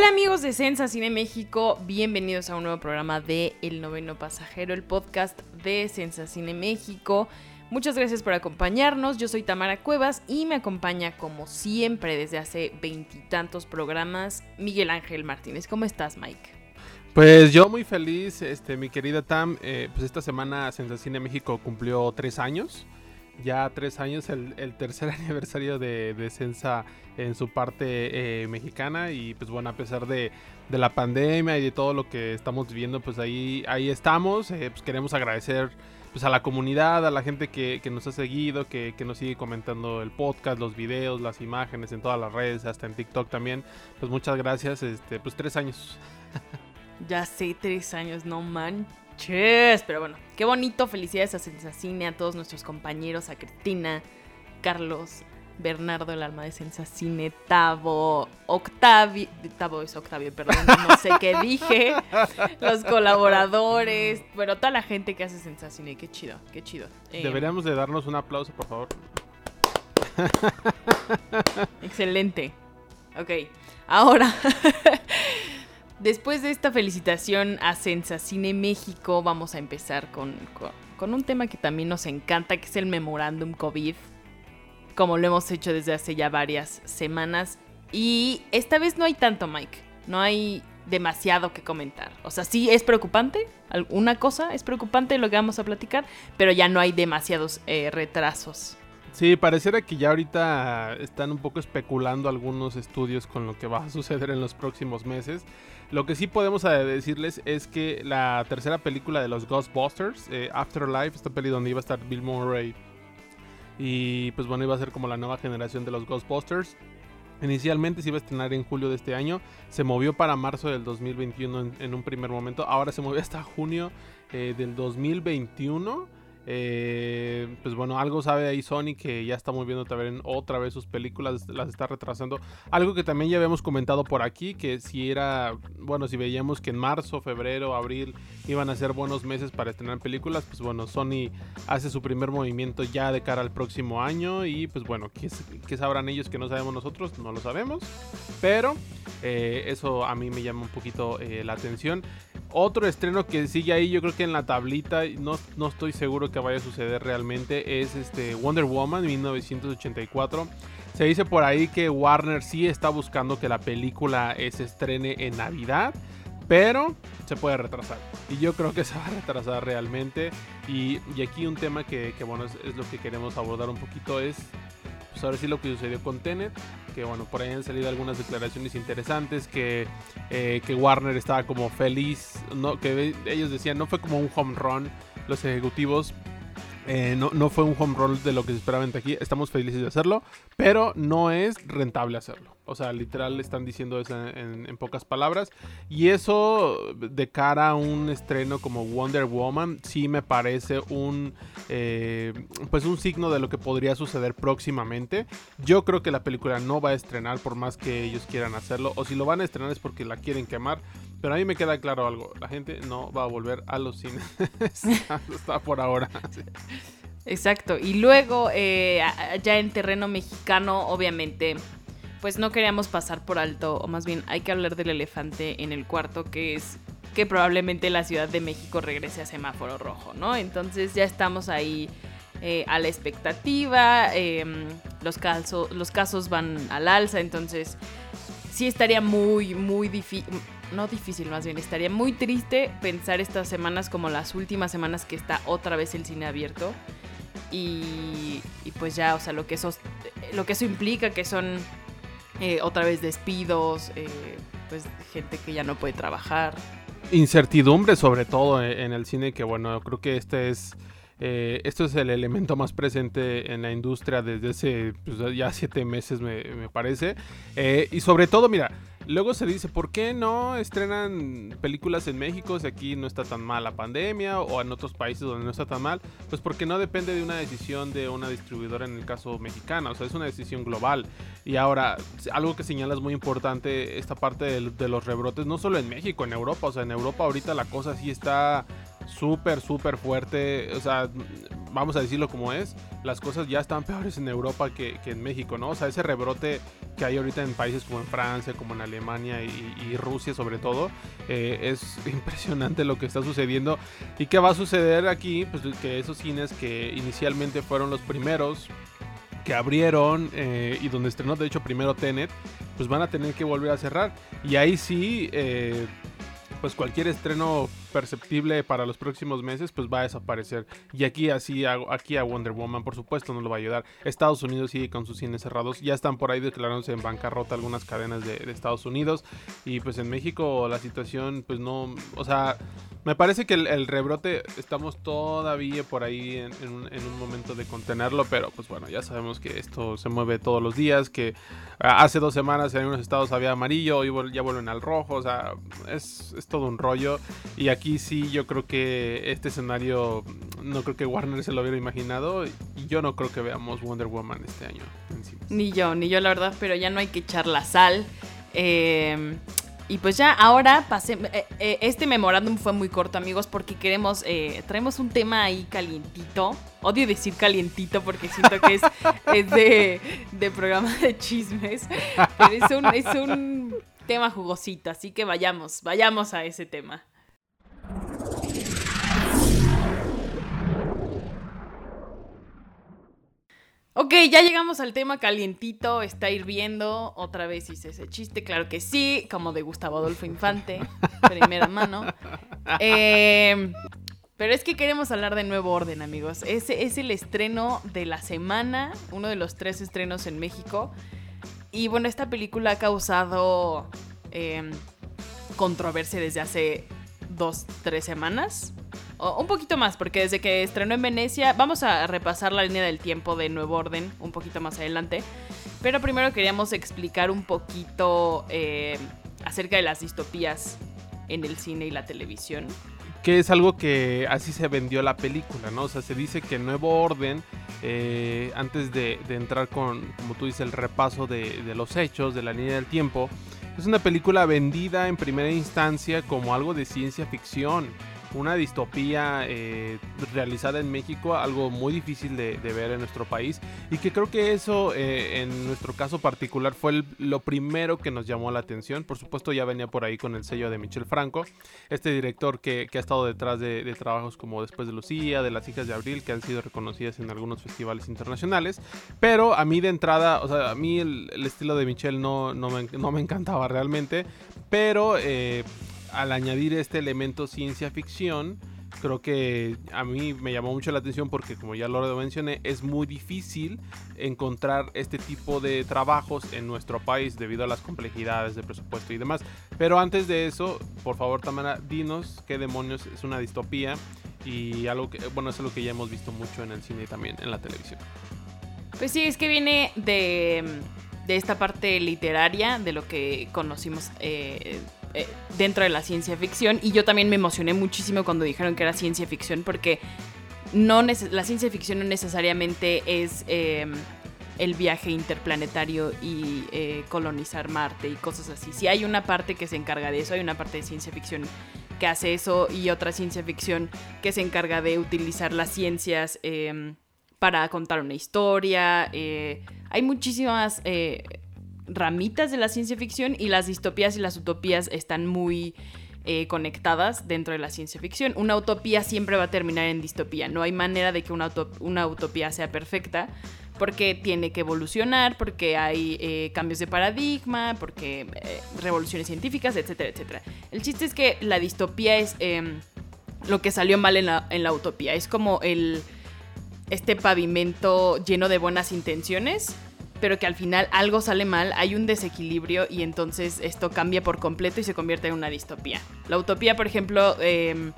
Hola amigos de Sensa Cine México, bienvenidos a un nuevo programa de El Noveno Pasajero, el podcast de Sensa Cine México. Muchas gracias por acompañarnos, yo soy Tamara Cuevas y me acompaña como siempre desde hace veintitantos programas Miguel Ángel Martínez. ¿Cómo estás Mike? Pues yo muy feliz, este, mi querida Tam, eh, pues esta semana Sensa Cine México cumplió tres años ya tres años, el, tercer aniversario de, de, Sensa en su parte eh, mexicana. Y pues bueno, a pesar de, la pandemia y de todo lo que estamos viviendo, pues ahí, ahí estamos. Eh, pues queremos agradecer pues a la comunidad, a la gente que, nos ha seguido, que, nos sigue comentando el podcast, los videos, las imágenes en todas las redes, hasta en TikTok también. Pues muchas gracias, este, pues tres años. ya sé, tres años, no man pero bueno, qué bonito. Felicidades a Sensacine, a todos nuestros compañeros, a Cristina, Carlos, Bernardo, el alma de Sensacine, Tavo, Octavio. Tavo es Octavio, perdón, no sé qué dije. Los colaboradores, bueno, toda la gente que hace Sensacine. Qué chido, qué chido. Eh, Deberíamos de darnos un aplauso, por favor. Excelente. Ok, ahora. Después de esta felicitación a Sensacine México, vamos a empezar con, un tema que también nos encanta, que es el memorándum COVID, como lo hemos hecho desde hace ya varias semanas. Y esta vez no hay tanto, Mike. No hay demasiado que comentar. O sea, sí es preocupante, alguna cosa es preocupante lo que vamos a platicar, pero ya no hay demasiados eh, retrasos. Sí, pareciera que ya ahorita están un poco especulando algunos estudios con lo que va a suceder en los próximos meses. Lo que sí podemos eh, decirles es que la tercera película de los Ghostbusters, eh, Afterlife, esta peli donde iba a estar Bill Murray y pues bueno, iba a ser como la nueva generación de los Ghostbusters. Inicialmente se iba a estrenar en julio de este año, se movió para marzo del 2021 en, un primer momento, ahora se movió hasta junio eh, del 2021 eh, pues bueno, algo sabe ahí Sony que ya está moviendo otra vez sus películas, las está retrasando. Algo que también ya habíamos comentado por aquí, que si era, bueno, si veíamos que en marzo, febrero, abril iban a ser buenos meses para estrenar películas, pues bueno, Sony hace su primer movimiento ya de cara al próximo año y pues bueno, ¿qué, sabrán ellos que no sabemos nosotros? No lo sabemos, pero eh, eso a mí me llama un poquito eh, la atención. Otro estreno que sigue ahí, yo creo que en la tablita, no, no estoy seguro que vaya a suceder realmente, es este Wonder Woman 1984. Se dice por ahí que Warner sí está buscando que la película se estrene en Navidad, pero se puede retrasar. Y yo creo que se va a retrasar realmente. Y, aquí un tema que, bueno, es, lo que queremos abordar un poquito es, pues ahora sí lo que sucedió con Tenet que bueno, por ahí han salido algunas declaraciones interesantes, que, eh, que Warner estaba como feliz, no, que ellos decían no fue como un home run los ejecutivos eh, no, no, fue un home run de lo que se esperaba en aquí. Estamos felices de hacerlo, pero no es rentable hacerlo. O sea, literal están diciendo eso en, pocas palabras. Y eso, de cara a un estreno como Wonder Woman, sí me parece un, eh, pues un signo de lo que podría suceder próximamente. Yo creo que la película no va a estrenar por más que ellos quieran hacerlo. O si lo van a estrenar es porque la quieren quemar. Pero a mí me queda claro algo, la gente no va a volver a los cines. Está por ahora. Exacto. Y luego, eh, ya en terreno mexicano, obviamente, pues no queríamos pasar por alto, o más bien hay que hablar del elefante en el cuarto, que es que probablemente la Ciudad de México regrese a semáforo rojo, ¿no? Entonces ya estamos ahí eh, a la expectativa, em, los, los casos van al alza, entonces sí estaría muy, muy difícil no difícil más bien, estaría muy triste pensar estas semanas como las últimas semanas que está otra vez el cine abierto. Y, pues ya, o sea, lo que eso, lo que eso implica, que son eh, otra vez despidos, eh, pues gente que ya no puede trabajar. Incertidumbre sobre todo en el cine, que bueno, creo que este es... Eh, esto es el elemento más presente en la industria desde hace pues, ya siete meses, me, parece. y sobre todo, mira, luego se dice, ¿por qué no estrenan películas en México si aquí no está tan mal la pandemia o en otros países donde no está tan mal? Pues porque no depende de una decisión de una distribuidora en el caso mexicano, o sea, es una decisión global. Y ahora, algo que señalas muy importante, esta parte de, de los rebrotes, no solo en México, en Europa, o sea, en Europa ahorita la cosa sí está súper, súper fuerte. O sea, vamos a decirlo como es, las cosas ya están peores en Europa que, en México, ¿no? O sea, ese rebrote que hay ahorita en países como en Francia, como en Alemania y, Rusia sobre todo, eh, es impresionante lo que está sucediendo. ¿Y qué va a suceder aquí? Pues que esos cines que inicialmente fueron los primeros que abrieron eh, y donde estrenó de hecho primero Tenet, pues van a tener que volver a cerrar. Y ahí sí, eh, pues cualquier estreno perceptible para los próximos meses, pues va a desaparecer. Y aquí así, aquí a Wonder Woman, por supuesto, no lo va a ayudar. Estados Unidos sigue con sus cines cerrados. Ya están por ahí declarándose en bancarrota algunas cadenas de, de Estados Unidos. Y pues en México la situación, pues no, o sea, me parece que el, rebrote estamos todavía por ahí en, un, momento de contenerlo, pero pues bueno, ya sabemos que esto se mueve todos los días, que hace dos semanas en algunos estados había amarillo, y ya vuelven al rojo, o sea, es, es, todo un rollo. Y aquí sí yo creo que este escenario, no creo que Warner se lo hubiera imaginado, y yo no creo que veamos Wonder Woman este año. Ni yo, ni yo la verdad, pero ya no hay que echar la sal. Eh, y pues ya ahora pasé, eh, eh, este memorándum fue muy corto amigos porque queremos, eh, traemos un tema ahí calientito. Odio decir calientito porque siento que es, es de, de, programa de chismes. Pero es un, es un tema jugosito, así que vayamos, vayamos a ese tema. Ok, ya llegamos al tema calientito, está hirviendo. Otra vez hice ese chiste, claro que sí, como de Gustavo Adolfo Infante, primera mano. Eh, pero es que queremos hablar de Nuevo Orden, amigos. Ese es el estreno de la semana, uno de los tres estrenos en México. Y bueno, esta película ha causado eh, controversia desde hace dos, tres semanas un poquito más, porque desde que estrenó en Venecia, vamos a repasar la línea del tiempo de Nuevo Orden un poquito más adelante. Pero primero queríamos explicar un poquito eh, acerca de las distopías en el cine y la televisión. Que es algo que así se vendió la película, ¿no? O sea, se dice que Nuevo Orden, eh, antes de, entrar con, como tú dices, el repaso de, de los hechos, de la línea del tiempo, es una película vendida en primera instancia como algo de ciencia ficción una distopía eh, realizada en México, algo muy difícil de, ver en nuestro país y que creo que eso eh, en nuestro caso particular fue lo primero que nos llamó la atención. Por supuesto ya venía por ahí con el sello de Michel Franco, este director que, ha estado detrás de, trabajos como Después de Lucía, de Las hijas de Abril, que han sido reconocidas en algunos festivales internacionales, pero a mí de entrada, o sea, a mí el, estilo de Michel no, no, me, no me encantaba realmente, pero... Eh, al añadir este elemento ciencia ficción, creo que a mí me llamó mucho la atención porque como ya lo mencioné, es muy difícil encontrar este tipo de trabajos en nuestro país debido a las complejidades de presupuesto y demás. Pero antes de eso, por favor Tamara, dinos qué demonios es una distopía y algo que, bueno, es algo que ya hemos visto mucho en el cine y también en la televisión. Pues sí, es que viene de, de esta parte literaria, de lo que conocimos eh, eh, dentro de la ciencia ficción. Y yo también me emocioné muchísimo cuando dijeron que era ciencia ficción, porque no la ciencia ficción no necesariamente es em, el viaje interplanetario y eh, colonizar Marte y cosas así. Si hay una parte que se encarga de eso, hay una parte de ciencia ficción que hace eso y otra ciencia ficción que se encarga de utilizar las ciencias em, para contar una historia. Eh, hay muchísimas ramitas de la ciencia ficción y las distopías y las utopías están muy eh, conectadas dentro de la ciencia ficción. Una utopía siempre va a terminar en distopía. No hay manera de que una, una utopía sea perfecta porque tiene que evolucionar, porque hay eh, cambios de paradigma, porque eh, revoluciones científicas, etcétera, etcétera. El chiste es que la distopía es em, lo que salió mal en la, en la utopía. Es como el, este pavimento lleno de buenas intenciones pero que al final algo sale mal, hay un desequilibrio y entonces esto cambia por completo y se convierte en una distopía. La utopía, por ejemplo, em,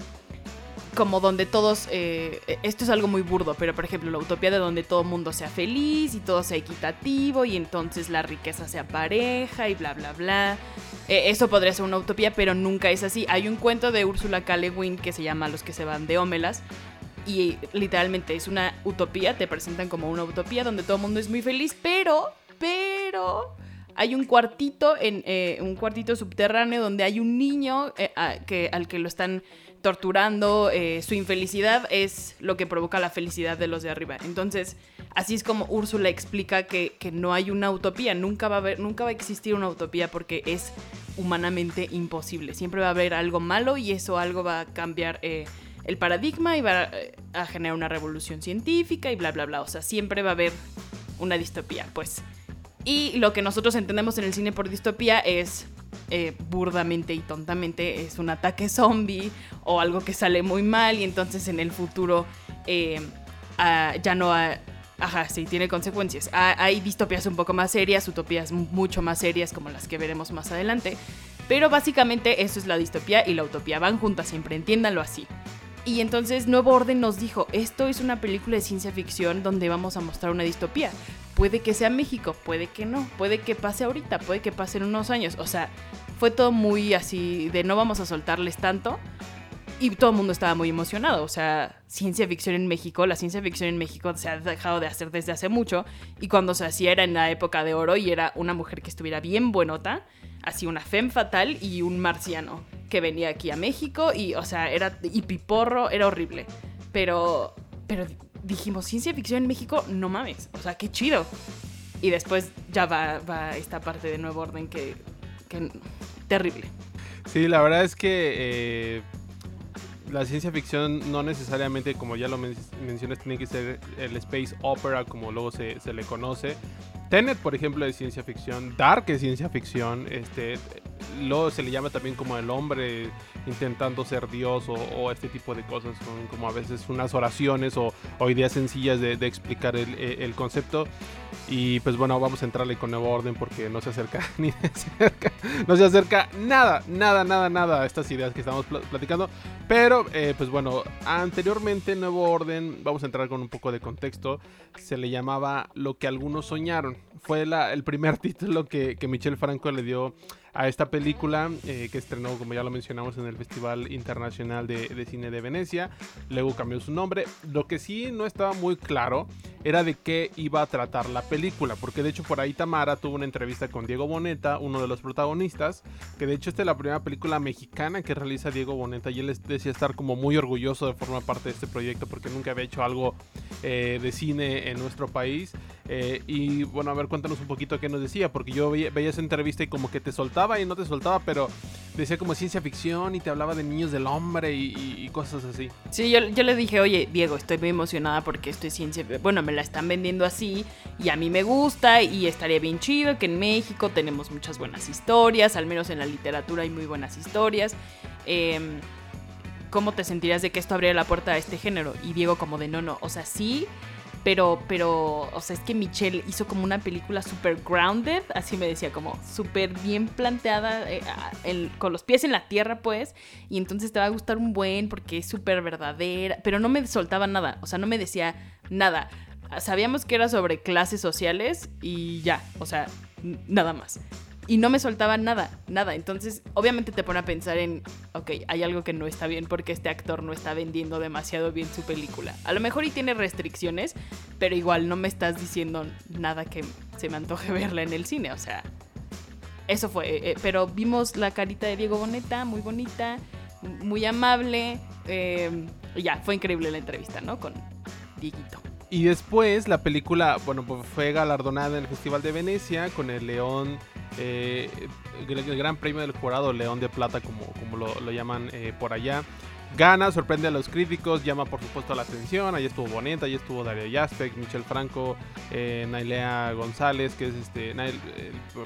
como donde todos, eh, esto es algo muy burdo, pero por ejemplo la utopía de donde todo mundo sea feliz y todo sea equitativo y entonces la riqueza sea pareja y bla, bla, bla. Eh, eso podría ser una utopía, pero nunca es así. Hay un cuento de Úrsula K. Guin que se llama Los que se van de Ómelas y literalmente es una utopía, te presentan como una utopía donde todo el mundo es muy feliz, pero, pero hay un cuartito en eh, un cuartito subterráneo donde hay un niño que, al que lo están torturando, eh, su infelicidad es lo que provoca la felicidad de los de arriba. Entonces, así es como Úrsula explica que, no hay una utopía, nunca va, a haber, nunca va a existir una utopía porque es humanamente imposible. Siempre va a haber algo malo y eso algo va a cambiar eh, el paradigma y va eh, a generar una revolución científica y bla, bla, bla. O sea, siempre va a haber una distopía, pues. Y lo que nosotros entendemos en el cine por distopía es eh, burdamente y tontamente es un ataque zombie o algo que sale muy mal y entonces en el futuro eh, ah, ya no... ajá, sí, tiene consecuencias. Ah, hay distopías un poco más serias, utopías mucho más serias como las que veremos más adelante. Pero básicamente eso es la distopía y la utopía. Van juntas siempre, entiéndanlo así. Y entonces Nuevo Orden nos dijo, esto es una película de ciencia ficción donde vamos a mostrar una distopía. Puede que sea México, puede que no, puede que pase ahorita, puede que pase en unos años. O sea, fue todo muy así de no vamos a soltarles tanto. Y todo el mundo estaba muy emocionado. O sea, ciencia ficción en México, la ciencia ficción en México se ha dejado de hacer desde hace mucho. Y cuando se hacía era en la época de oro y era una mujer que estuviera bien buenota, así una femme fatal y un marciano que venía aquí a México. Y, o sea, era. Y piporro, era horrible. Pero. Pero dijimos, ciencia ficción en México, no mames. O sea, qué chido. Y después ya va, va esta parte de Nuevo Orden que terrible. Sí, la verdad es que eh, la ciencia ficción no necesariamente, como ya lo mencionas, tiene que ser el space opera como luego se, se, le conoce. Tenet, por ejemplo, es ciencia ficción. Dark es ciencia ficción. Este, luego se le llama también como el hombre intentando ser Dios o, este tipo de cosas. Son como a veces unas oraciones o, ideas sencillas de, explicar el, el, concepto. Y pues bueno, vamos a entrarle con nuevo orden porque no se acerca ni cerca. No se acerca nada, nada, nada, nada a estas ideas que estamos platicando. Pero eh, pues bueno, anteriormente nuevo orden, vamos a entrar con un poco de contexto. Se le llamaba Lo que algunos soñaron. Fue el primer título que, que Michel Franco le dio a esta película eh, que estrenó, como ya lo mencionamos, en el Festival Internacional de, Cine de Venecia. Luego cambió su nombre. Lo que sí no estaba muy claro era de qué iba a tratar la película, porque de hecho por ahí Tamara tuvo una entrevista con Diego Boneta, uno de los protagonistas, que de hecho esta es la primera película mexicana que realiza Diego Boneta y él decía estar como muy orgulloso de formar parte de este proyecto porque nunca había hecho algo eh, de cine en nuestro país. Eh, y bueno, a ver, cuéntanos un poquito qué nos decía, porque yo veía, veía esa entrevista y como que te soltaba y no te soltaba, pero decía como ciencia ficción y te hablaba de niños del hombre y, cosas así. Sí, yo, yo, le dije, oye, Diego, estoy muy emocionada porque esto es ciencia. Bueno, me la están vendiendo así y a mí me gusta y estaría bien chido que en México tenemos muchas buenas historias, al menos en la literatura hay muy buenas historias. Em, ¿Cómo te sentirías de que esto abriera la puerta a este género? Y Diego, como de no, no, o sea, sí, pero, pero, o sea, es que Michelle hizo como una película super grounded, así me decía, como súper bien planteada, eh, con los pies en la tierra, pues, y entonces te va a gustar un buen porque es súper verdadera, pero no me soltaba nada, o sea, no me decía nada. Sabíamos que era sobre clases sociales y ya, o sea, nada más y no me soltaba nada, nada. Entonces, obviamente te pone a pensar en, ok, hay algo que no está bien porque este actor no está vendiendo demasiado bien su película. A lo mejor y tiene restricciones, pero igual no me estás diciendo nada que se me antoje verla en el cine. O sea, eso fue. Eh, eh, pero vimos la carita de Diego Boneta, muy bonita, muy amable. Eh, ya, fue increíble la entrevista, ¿no? Con Dieguito. Y después la película, bueno, pues fue galardonada en el Festival de Venecia con el León eh, el, Gran Premio del Jurado León de Plata, como, como lo, llaman eh, por allá. Gana, sorprende a los críticos, llama por supuesto la atención. Ahí estuvo Boneta, ahí estuvo Dario Yaspek, Michel Franco, eh, Nailea González, que es este,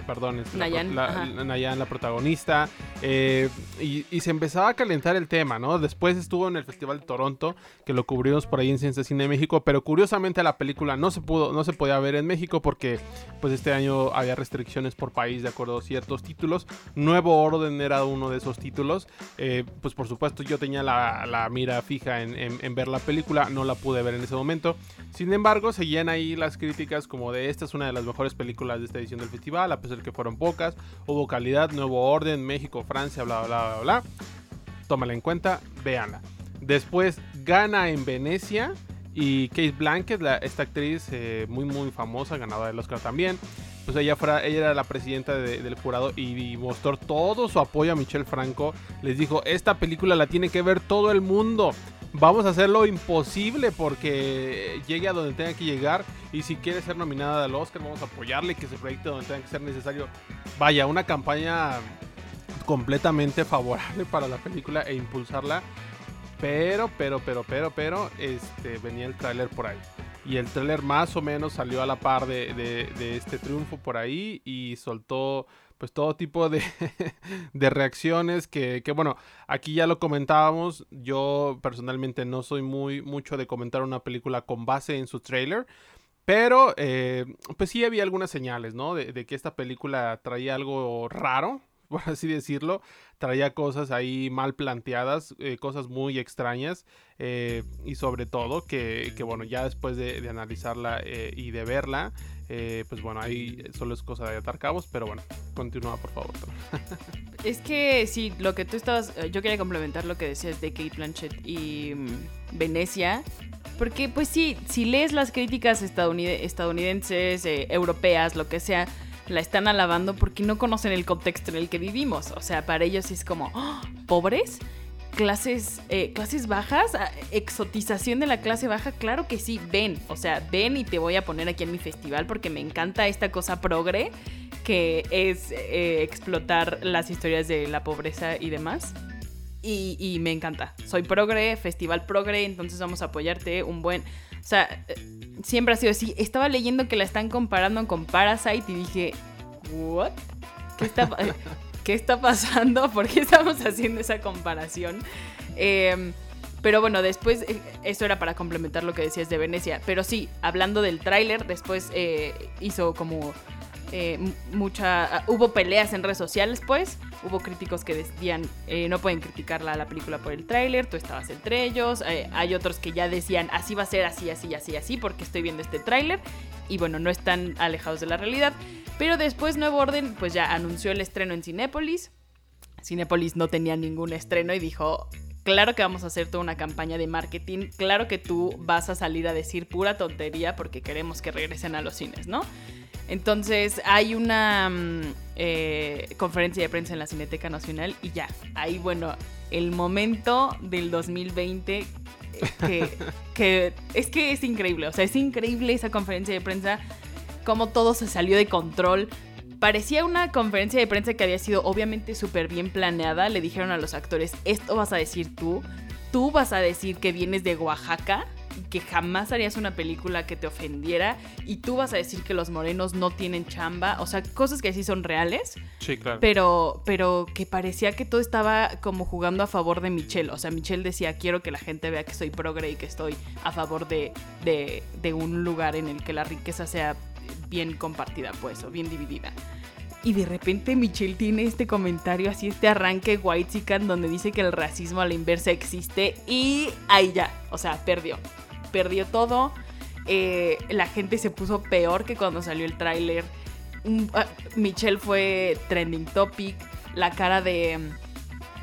perdón, este, Nayan, la, la, protagonista. Eh, y, se empezaba a calentar el tema, ¿no? Después estuvo en el Festival de Toronto, que lo cubrimos por ahí en Ciencia Cine de México, pero curiosamente la película no se pudo, no se podía ver en México porque pues este año había restricciones por país de acuerdo a ciertos títulos. Nuevo Orden era uno de esos títulos. Eh, pues por supuesto yo tenía la la, mira fija en, en, ver la película, no la pude ver en ese momento. Sin embargo, seguían ahí las críticas como de esta es una de las mejores películas de esta edición del festival, a pesar de que fueron pocas. Hubo calidad, nuevo orden, México, Francia, bla, bla, bla, bla. Tómala en cuenta, véanla. Después gana en Venecia y Kate Blanket, esta actriz eh, muy muy famosa, ganadora del Oscar también. Pues ella, fuera, ella era la presidenta del jurado y, mostró todo su apoyo a Michelle Franco. Les dijo, esta película la tiene que ver todo el mundo. Vamos a hacer lo imposible porque llegue a donde tenga que llegar. Y si quiere ser nominada al Oscar, vamos a apoyarle que se proyecte donde tenga que ser necesario. Vaya, una campaña completamente favorable para la película e impulsarla. Pero, pero, pero, pero, pero, este, venía el tráiler por ahí. Y el tráiler más o menos salió a la par de, este triunfo por ahí y soltó pues todo tipo de, de reacciones que, bueno, aquí ya lo comentábamos, yo personalmente no soy muy mucho de comentar una película con base en su tráiler, pero eh, pues sí había algunas señales, ¿no? De, de, que esta película traía algo raro, por así decirlo, traía cosas ahí mal planteadas, eh, cosas muy extrañas eh, y sobre todo que, bueno, ya después de, analizarla eh, y de verla, pues bueno, ahí solo es cosa de atar cabos, pero bueno, continúa por favor. es que sí, lo que tú estabas, yo quería complementar lo que decías de Kate Blanchett y mm, Venecia. Porque pues sí, si lees las críticas estadounidenses, europeas, lo que sea, la están alabando porque no conocen el contexto en el que vivimos. O sea, para ellos es como, ¡Ah! ¿pobres? clases, eh, clases bajas, ah, exotización de la clase baja, claro que sí, ven, o sea, ven y te voy a poner aquí en mi festival porque me encanta esta cosa progre que es eh, explotar las historias de la pobreza y demás. Y, y, me encanta, soy progre, festival progre, entonces vamos a apoyarte un buen... O sea, siempre ha sido así. Estaba leyendo que la están comparando con Parasite y dije, ¿what? ¿Qué está, ¿qué está pasando? ¿Por qué estamos haciendo esa comparación? Em, pero bueno, después, eh, eso era para complementar lo que decías de Venecia. Pero sí, hablando del tráiler, después eh, hizo como eh, mucha... Ah, hubo peleas en redes sociales, pues. Hubo críticos que decían, eh, no pueden criticar la, la película por el tráiler, tú estabas entre ellos. Eh, hay otros que ya decían, así va a ser, así, así, así, así, porque estoy viendo este tráiler. Y bueno, no están alejados de la realidad. Pero después Nuevo Orden, pues ya anunció el estreno en Cinépolis. Cinépolis no tenía ningún estreno y dijo, claro que vamos a hacer toda una campaña de marketing, claro que tú vas a salir a decir pura tontería porque queremos que regresen a los cines, ¿no? Entonces hay una mm, eh, conferencia de prensa en la Cineteca Nacional y ya, ahí bueno, el momento del 2020 eh, que, que es que es increíble, o sea, es increíble esa conferencia de prensa, cómo todo se salió de control. Parecía una conferencia de prensa que había sido obviamente súper bien planeada. Le dijeron a los actores, esto vas a decir tú, tú vas a decir que vienes de Oaxaca que jamás harías una película que te ofendiera y tú vas a decir que los morenos no tienen chamba, o sea, cosas que sí son reales. Sí, claro. Pero, pero que parecía que todo estaba como jugando a favor de Michelle. O sea, Michelle decía, quiero que la gente vea que soy progre y que estoy a favor de, de, de un lugar en el que la riqueza sea bien compartida, pues, o bien dividida. Y de repente Michelle tiene este comentario, así este arranque white chican donde dice que el racismo a la inversa existe y ahí ya, o sea, perdió perdió todo. Eh, la gente se puso peor que cuando salió el tráiler. Ah, Michelle fue trending topic. La cara de,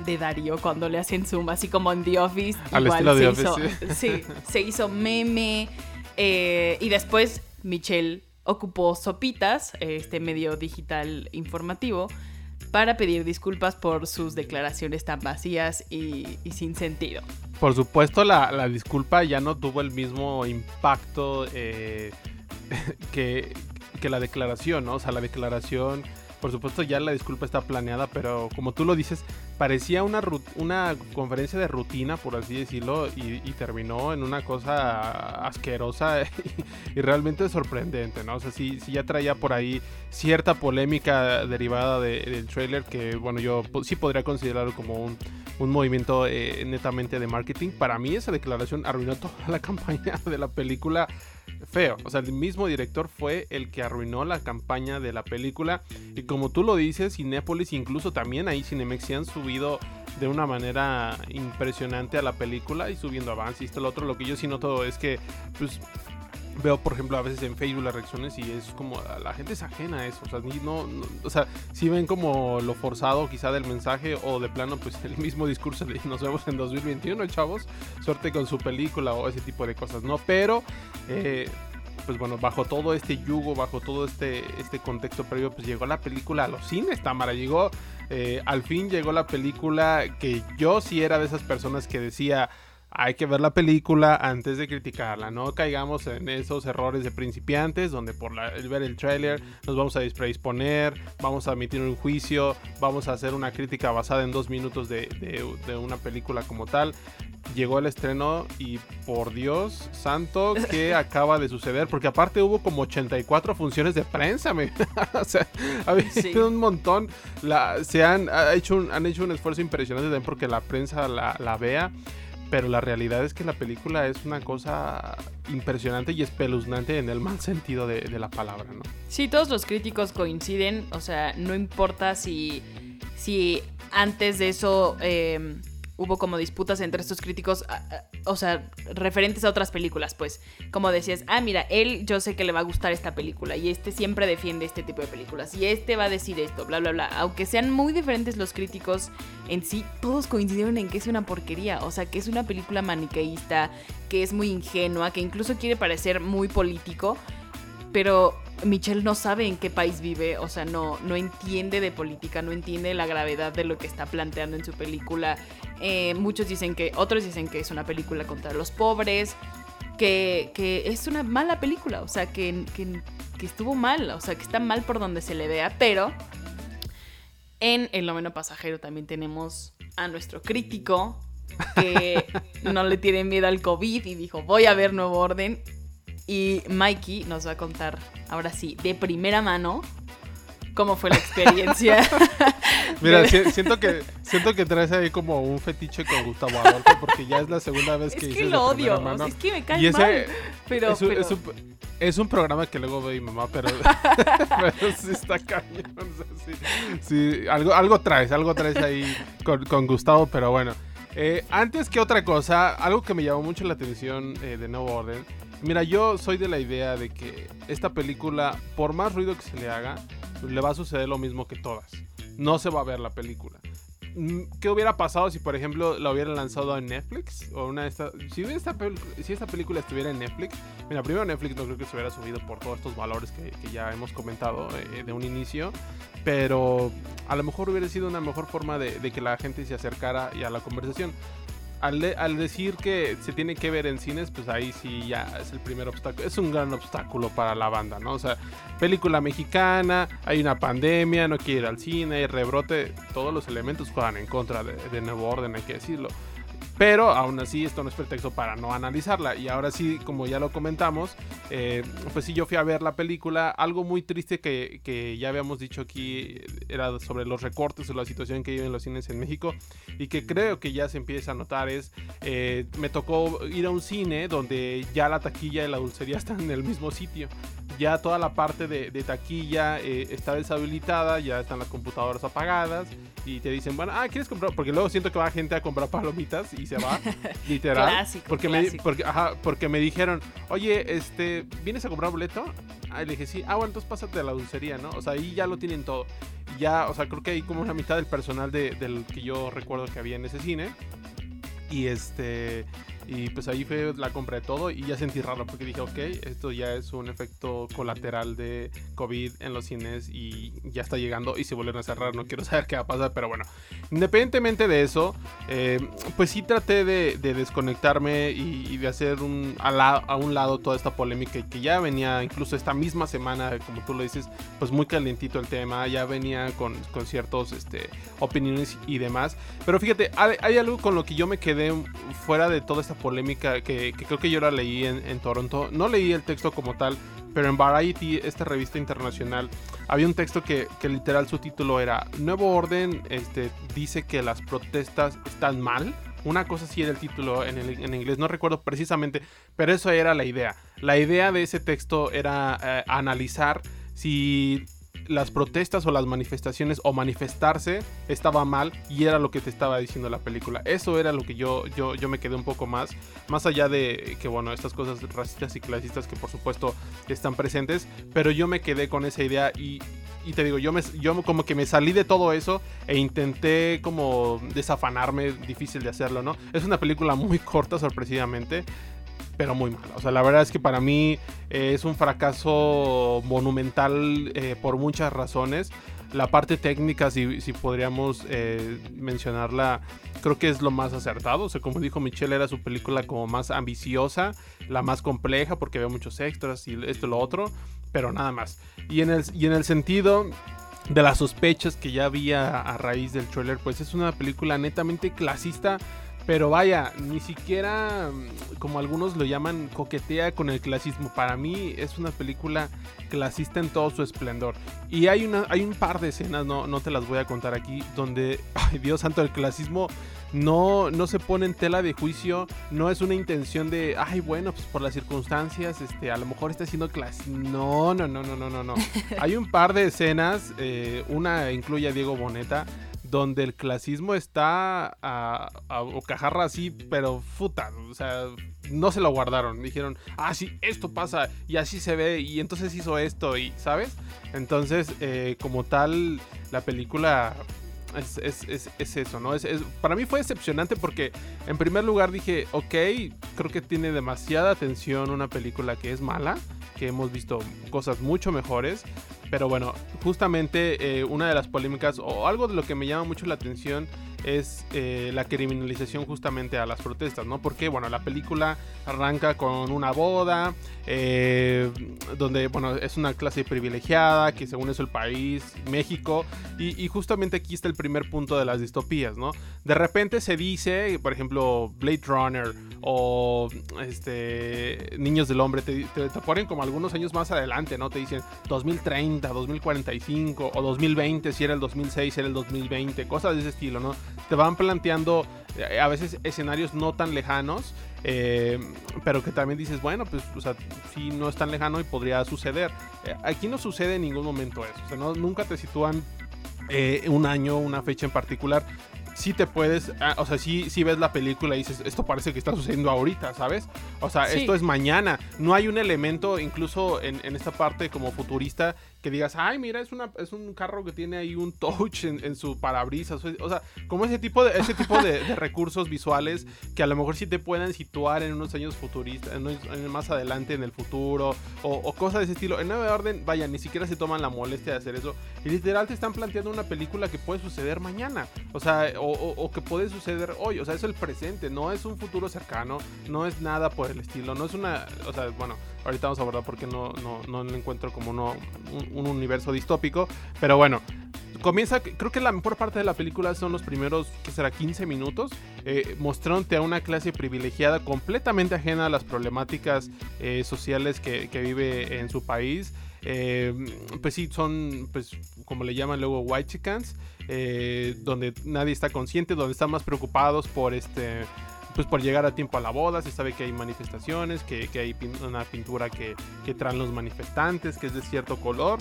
de Darío cuando le hacen zoom, así como en The Office. igual se hizo, sí. se hizo meme. Eh, y después Michelle ocupó Sopitas, este medio digital informativo, para pedir disculpas por sus declaraciones tan vacías y, sin sentido. Por supuesto, la, disculpa ya no tuvo el mismo impacto eh, que, que, la declaración, ¿no? O sea, la declaración por supuesto ya la disculpa está planeada, pero como tú lo dices, parecía una, una conferencia de rutina, por así decirlo, y, terminó en una cosa asquerosa y, realmente sorprendente, ¿no? O sea, sí, ya traía por ahí cierta polémica derivada del trailer que, bueno, yo sí podría considerarlo como un, movimiento eh, netamente de marketing. Para mí esa declaración arruinó toda la campaña de la película feo. O sea, el mismo director fue el que arruinó la campaña de la película. Y como tú lo dices, Cinépolis, incluso también ahí Cinemex han subido de una manera impresionante a la película y subiendo avances y esto lo otro. Lo que yo sí noto es que, pues, veo por ejemplo a veces en Facebook las reacciones y es como la gente es ajena a eso, o sea, no, o sea, si ven como lo forzado quizá del mensaje o de plano pues el mismo discurso de nos vemos en 2021, chavos, suerte con su película o ese tipo de cosas, ¿no? Pero eh, pues bueno, bajo todo este yugo, bajo todo este, este contexto previo, pues llegó la película a los cines, Tamara, llegó, eh, al fin llegó la película que yo sí era de esas personas que decía, hay que ver la película antes de criticarla, no caigamos en esos errores de principiantes donde por el ver el tráiler nos vamos a predisponer, vamos a emitir un juicio, vamos a hacer una crítica basada en dos minutos de, de una película como tal llegó el estreno y por Dios santo, ¿qué acaba de suceder? Porque aparte hubo como 84 funciones de prensa, me... o sea, ha habido un montón. La, se han, hecho un, han hecho un esfuerzo impresionante también porque la prensa la, la vea. Pero la realidad es que la película es una cosa impresionante y espeluznante en el mal sentido de, de la palabra, ¿no? Sí, todos los críticos coinciden. O sea, no importa si, si antes de eso... Eh, hubo como disputas entre estos críticos, o sea, referentes a otras películas, pues, como decías, ah, mira, él yo sé que le va a gustar esta película y este siempre defiende este tipo de películas y este va a decir esto, bla, bla, bla. Aunque sean muy diferentes los críticos en sí, todos coincidieron en que es una porquería, o sea, que es una película maniqueísta, que es muy ingenua, que incluso quiere parecer muy político, pero Michelle no sabe en qué país vive, o sea, no, no entiende de política, no entiende la gravedad de lo que está planteando en su película. Eh, muchos dicen que, otros dicen que es una película contra los pobres, que, es una mala película, o sea, que, que, estuvo mal, o sea, que está mal por donde se le vea, pero en El noveno pasajero también tenemos a nuestro crítico que no le tiene miedo al COVID y dijo, voy a ver Nuevo Orden y Mikey nos va a contar, ahora sí, de primera mano, cómo fue la experiencia. Mira, siento que siento que traes ahí como un fetiche con Gustavo Adolfo porque ya es la segunda vez que Es que lo odio, es que me cae mal. Pero, es, un, programa que luego ve mi mamá, pero, pero sí está cañón. sí, algo, algo traes, algo traes ahí con, Gustavo, pero bueno. Eh, antes que otra cosa, algo que me llamó mucho la atención eh, de Nuevo Orden Mira, yo soy de la idea de que esta película, por más ruido que se le haga, le va a suceder lo mismo que todas. No se va a ver la película. Mm, ¿Qué hubiera pasado si, por ejemplo, la hubieran lanzado en Netflix? O una esta, si, esta si esta película estuviera en Netflix, mira, primero Netflix no creo que se hubiera subido por todos estos valores que, ya hemos comentado eh, de un inicio, pero a lo mejor hubiera sido una mejor forma de, de que la gente se acercara y a la conversación al, decir que se tiene que ver en cines, pues ahí sí ya es el primer obstáculo. Es un gran obstáculo para la banda, ¿no? O sea, película mexicana, hay una pandemia, no quiere ir al cine, hay rebrote, todos los elementos juegan en contra de, de Nuevo Orden, hay que decirlo. Pero aún así esto no es pretexto para no analizarla. Y ahora sí, como ya lo comentamos, eh, pues sí, yo fui a ver la película. Algo muy triste que, que, ya habíamos dicho aquí era sobre los recortes o la situación que viven los cines en México. Y que creo que ya se empieza a notar es, eh, me tocó ir a un cine donde ya la taquilla y la dulcería están en el mismo sitio ya toda la parte de, taquilla eh, está deshabilitada, ya están las computadoras apagadas y te dicen, bueno, ah, ¿quieres comprar? Porque luego siento que va gente a comprar palomitas y se va, literal. clásico, porque, Me, porque, ajá, porque me dijeron, oye, este, ¿vienes a comprar boleto? Ah, le dije, sí, ah, bueno, entonces pásate a la dulcería, ¿no? O sea, ahí ya lo tienen todo. Ya, o sea, creo que hay como una mitad del personal de, del que yo recuerdo que había en ese cine. Y este y pues ahí fue la compra de todo y ya sentí raro porque dije, ok, esto ya es un efecto colateral de COVID en los cines y ya está llegando y se vuelven a cerrar, no quiero saber qué va a pasar, pero bueno, independientemente de eso, eh, pues sí traté de, desconectarme y, de hacer un, a, un lado toda esta polémica que ya venía incluso esta misma semana, como tú lo dices, pues muy calientito el tema, ya venía con, con ciertos este, opiniones y demás, pero fíjate, hay, hay algo con lo que yo me quedé fuera de toda esta polémica que, creo que yo la leí en, Toronto. No leí el texto como tal, pero en Variety, esta revista internacional, había un texto que, literal su título era Nuevo Orden este, dice que las protestas están mal. Una cosa sí era el título en, en, inglés, no recuerdo precisamente, pero eso era la idea. La idea de ese texto era eh, analizar si las protestas o las manifestaciones o manifestarse estaba mal y era lo que te estaba diciendo la película. Eso era lo que yo, yo, yo me quedé un poco más, más allá de que, bueno, estas cosas racistas y clasistas que por supuesto están presentes, pero yo me quedé con esa idea y, y te digo, yo, me, yo como que me salí de todo eso e intenté como desafanarme, difícil de hacerlo, ¿no? Es una película muy corta, sorpresivamente, pero muy mala. O sea, la verdad es que para mí eh, es un fracaso monumental eh, por muchas razones. La parte técnica, si, si podríamos eh, mencionarla, creo que es lo más acertado. O sea, como dijo Michelle, era su película como más ambiciosa, la más compleja, porque había muchos extras y esto y lo otro, pero nada más. Y en el, y en el sentido de las sospechas que ya había a raíz del trailer, pues es una película netamente clasista pero vaya, ni siquiera, mm, como algunos lo llaman, coquetea con el clasismo. Para mí es una película clasista en todo su esplendor. Y hay, una, hay un par de escenas, no, no te las voy a contar aquí, donde, ay Dios santo, el clasismo no, no se pone en tela de juicio. No es una intención de, ay, bueno, pues por las circunstancias, este, a lo mejor está siendo clasista. No, no, no, no, no, no, no. hay un par de escenas, eh, una incluye a Diego Boneta donde el clasismo está a, a así, pero futa, o sea, no se lo guardaron. Dijeron, ah, sí, esto pasa y así se ve y entonces hizo esto y, ¿sabes? Entonces, eh, como tal, la película es, eso, ¿no? Es, para mí fue decepcionante porque, en primer lugar, dije, ok, creo que tiene demasiada atención una película que es mala, que hemos visto cosas mucho mejores. Pero bueno, justamente eh, una de las polémicas o algo de lo que me llama mucho la atención es eh, la criminalización justamente a las protestas, ¿no? Porque, bueno, la película arranca con una boda, eh, donde, bueno, es una clase privilegiada, que según eso el país, México, y, justamente aquí está el primer punto de las distopías, ¿no? De repente se dice, por ejemplo, Blade Runner o este Niños del Hombre, te, te, ponen como algunos años más adelante, ¿no? Te dicen 2030, 2045 o 2020, si era el 2006, era el 2020, cosas de ese estilo, ¿no? Te van planteando eh, a veces escenarios no tan lejanos, eh, pero que también dices, bueno, pues, o sea, sí no es tan lejano y podría suceder. Eh, aquí no sucede en ningún momento eso, o sea, nunca te sitúan un año, una fecha en particular. Sí te puedes, ah, o sea, sí, sí ves la película y dices, esto parece que está sucediendo ahorita, ¿sabes? O sea, esto es mañana. No hay un elemento, incluso en, en esta parte como futurista, que digas, ay, mira, es, una, es un carro que tiene ahí un touch en, su parabrisas. O sea, como ese tipo, de, ese tipo de, recursos visuales que a lo mejor sí te puedan situar en unos años futuristas, en, más adelante en el futuro, o, cosas de ese estilo. En nueve orden, vaya, ni siquiera se toman la molestia de hacer eso. Y literal te están planteando una película que puede suceder mañana. O sea, o, que puede suceder hoy. O sea, es el presente, no es un futuro cercano, no es nada por el estilo. No es una. O sea, bueno Ahorita vamos a abordar porque no, no, no lo encuentro como un, universo distópico. Pero bueno, comienza, creo que la mejor parte de la película son los primeros, que será 15 minutos, eh, mostrándote a una clase privilegiada completamente ajena a las problemáticas eh, sociales que, vive en su país. Eh, pues sí, son, pues como le llaman luego white chickens, eh, donde nadie está consciente, donde están más preocupados por este pues por llegar a tiempo a la boda, se sabe que hay manifestaciones, que, hay una pintura que, traen los manifestantes, que es de cierto color.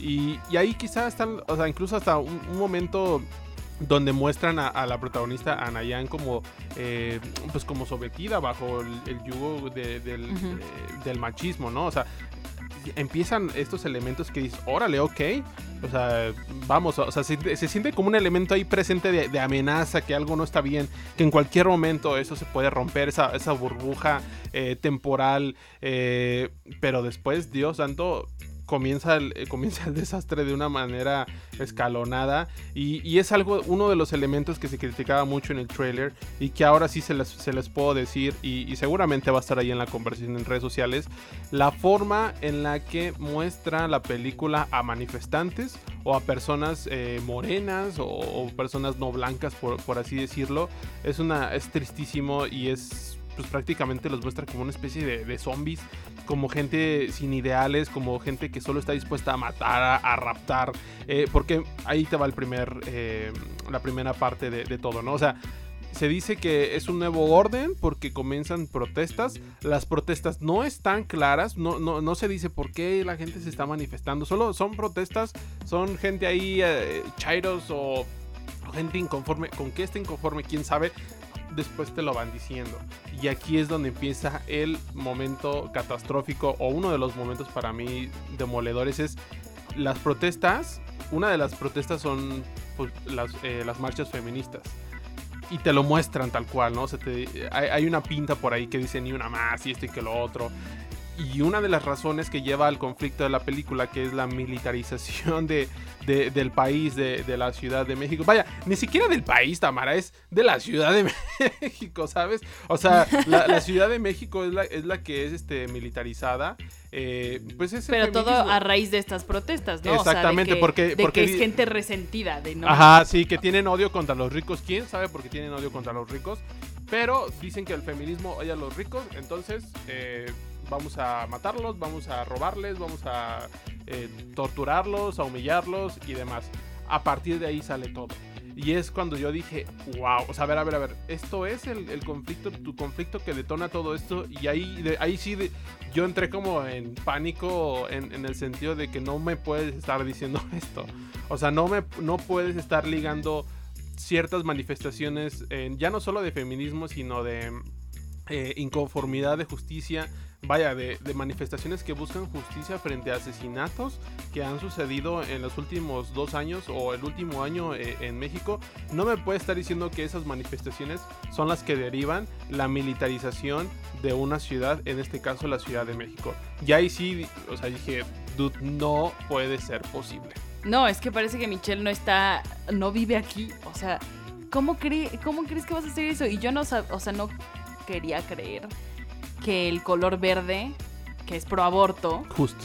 Y, ahí quizás están, o sea, incluso hasta un, momento donde muestran a, la protagonista a Nayan como eh, pues como sometida bajo el, yugo del, eh, del, machismo, ¿no? O sea, empiezan estos elementos que dices, órale, ok. O sea, vamos, o sea, se, siente como un elemento ahí presente de, amenaza, que algo no está bien, que en cualquier momento eso se puede romper, esa, esa burbuja eh, temporal. Eh, pero después, Dios santo, comienza el, eh, comienza el desastre de una manera escalonada. Y, es algo, uno de los elementos que se criticaba mucho en el trailer y que ahora sí se les, se puedo decir y, seguramente va a estar ahí en la conversación en redes sociales, la forma en la que muestra la película a manifestantes o a personas eh, morenas o, personas no blancas por, por así decirlo, es, una, es tristísimo y es pues prácticamente los muestra como una especie de, zombies, como gente sin ideales, como gente que solo está dispuesta a matar, a, raptar, eh, porque ahí te va el primer, eh, la primera parte de, todo, ¿no? O sea, se dice que es un nuevo orden porque comienzan protestas. Las protestas no están claras, no, no, no se dice por qué la gente se está manifestando. Solo son protestas, son gente ahí, eh, chairos o gente inconforme. ¿Con qué está inconforme? ¿Quién sabe? Después te lo van diciendo. Y aquí es donde empieza el momento catastrófico o uno de los momentos para mí demoledores es las protestas. Una de las protestas son pues, las, eh, las marchas feministas y te lo muestran tal cual, ¿no? hay, una pinta por ahí que dice ni una más y esto y que lo otro. Y una de las razones que lleva al conflicto de la película, que es la militarización de, del país, de, la Ciudad de México. Vaya, ni siquiera del país, Tamara, es de la Ciudad de México, ¿sabes? O sea, la, Ciudad de México es la, es la que es este, militarizada. Eh, pues Pero todo a raíz de estas protestas, ¿no? Exactamente, porque, porque es gente resentida de no. Ajá, sí, que tienen odio contra los ricos. ¿Quién sabe por qué tienen odio contra los ricos? Pero dicen que el feminismo odia a los ricos, entonces eh, vamos a matarlos, vamos a robarles, vamos a eh, torturarlos, a humillarlos y demás. A partir de ahí sale todo. Y es cuando yo dije, wow, o sea, a ver, a ver, a ver, esto es el, conflicto, tu conflicto que detona todo esto. Y ahí, ahí sí, yo entré como en pánico en, el sentido de que no me puedes estar diciendo esto. O sea, no, me, no puedes estar ligando ciertas manifestaciones, ya no solo de feminismo, sino de eh, inconformidad de justicia vaya, de, manifestaciones que buscan justicia frente a asesinatos que han sucedido en los últimos dos años o el último año eh, en México, no me puede estar diciendo que esas manifestaciones son las que derivan la militarización de una ciudad, en este caso la Ciudad de México. Y ahí sí, o sea, dije, dude, no puede ser posible. No, es que parece que Michelle no está, no vive aquí, o sea, ¿cómo, cómo crees que vas a hacer eso? Y yo no, o sea, no quería creer que el color verde, que es pro aborto, justo.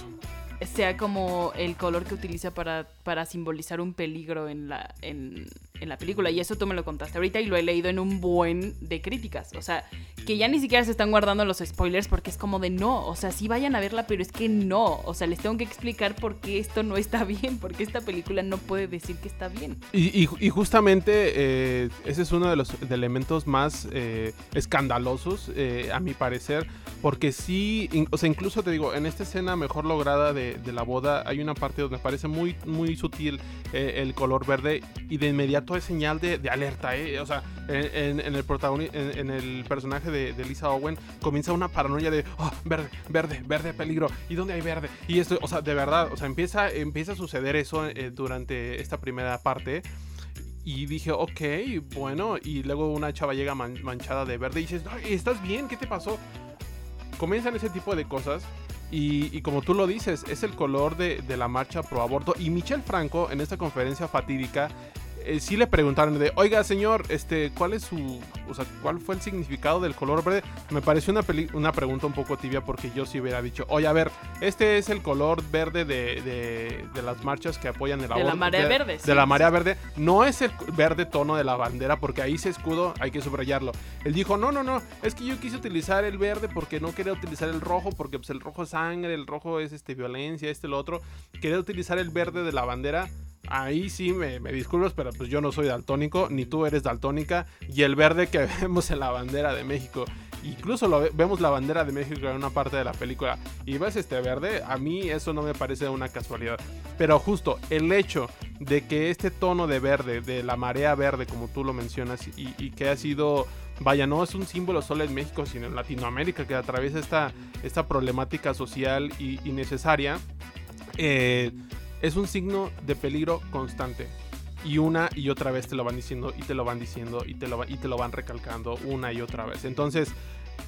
sea como el color que utiliza para, para simbolizar un peligro en la, en, en la película. Y eso tú me lo contaste ahorita y lo he leído en un buen de críticas. O sea, que ya ni siquiera se están guardando los spoilers porque es como de no. O sea, sí vayan a verla, pero es que no. O sea, les tengo que explicar por qué esto no está bien, porque esta película no puede decir que está bien. Y, justamente eh, ese es uno de los elementos más eh, escandalosos, eh, a mi parecer, porque sí, o sea, incluso te digo, en esta escena mejor lograda de, la boda hay una parte donde parece muy, muy sutil el color verde y de inmediato es señal de, alerta, ¿eh? O sea, en, el en, el personaje de, Lisa Owen comienza una paranoia de, oh, verde, verde, verde, peligro. ¿Y dónde hay verde? Y esto, o sea, de verdad, o sea, empieza, empieza a suceder eso eh, durante esta primera parte. Y dije, ok, bueno. Y luego una chava llega manchada de verde y dices, ¿estás bien? ¿Qué te pasó? Comienzan ese tipo de cosas. Y, como tú lo dices, es el color de, de, la marcha pro aborto. Y Michelle Franco, en esta conferencia fatídica, eh, sí le preguntaron de, oiga señor, este, ¿cuál es su, o sea, cuál fue el significado del color verde? Me pareció una, una pregunta un poco tibia porque yo sí hubiera dicho, oye, a ver, este es el color verde de, de, las marchas que apoyan el aborto. De la marea verde. De la marea verde. No es el verde tono de la bandera porque ahí se escudo, hay que subrayarlo. Él dijo, no, no, no, es que yo quise utilizar el verde porque no quería utilizar el rojo porque pues el rojo es sangre, el rojo es este violencia, este lo otro. Quería utilizar el verde de la bandera Ahí sí me, me, disculpas, pero pues yo no soy daltónico, ni tú eres daltónica. Y el verde que vemos en la bandera de México, incluso lo vemos la bandera de México en una parte de la película y ves este verde, a mí eso no me parece una casualidad. Pero justo el hecho de que este tono de verde, de la marea verde, como tú lo mencionas, y, que ha sido vaya, no es un símbolo solo en México, sino en Latinoamérica, que atraviesa esta, esta problemática social y, y necesaria, eh, es un signo de peligro constante. Y una y otra vez te lo van diciendo y te lo van diciendo y te lo, y te lo van recalcando una y otra vez. Entonces,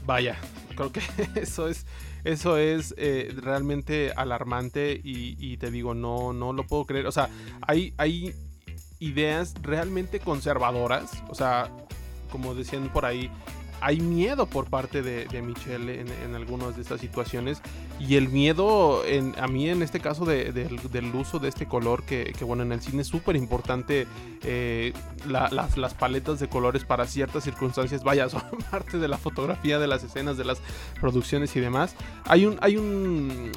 vaya, creo que eso es, eso es eh, realmente alarmante y, te digo, no, no lo puedo creer. O sea, hay, hay ideas realmente conservadoras. O sea, como decían por ahí, hay miedo por parte de, Michelle en, algunas de estas situaciones. Y el miedo, en, a mí en este caso del, uso de este color, que, bueno, en el cine es súper importante eh, las, las, paletas de colores para ciertas circunstancias, vaya, son parte de la fotografía, de las escenas, de las producciones y demás. Hay un... Hay un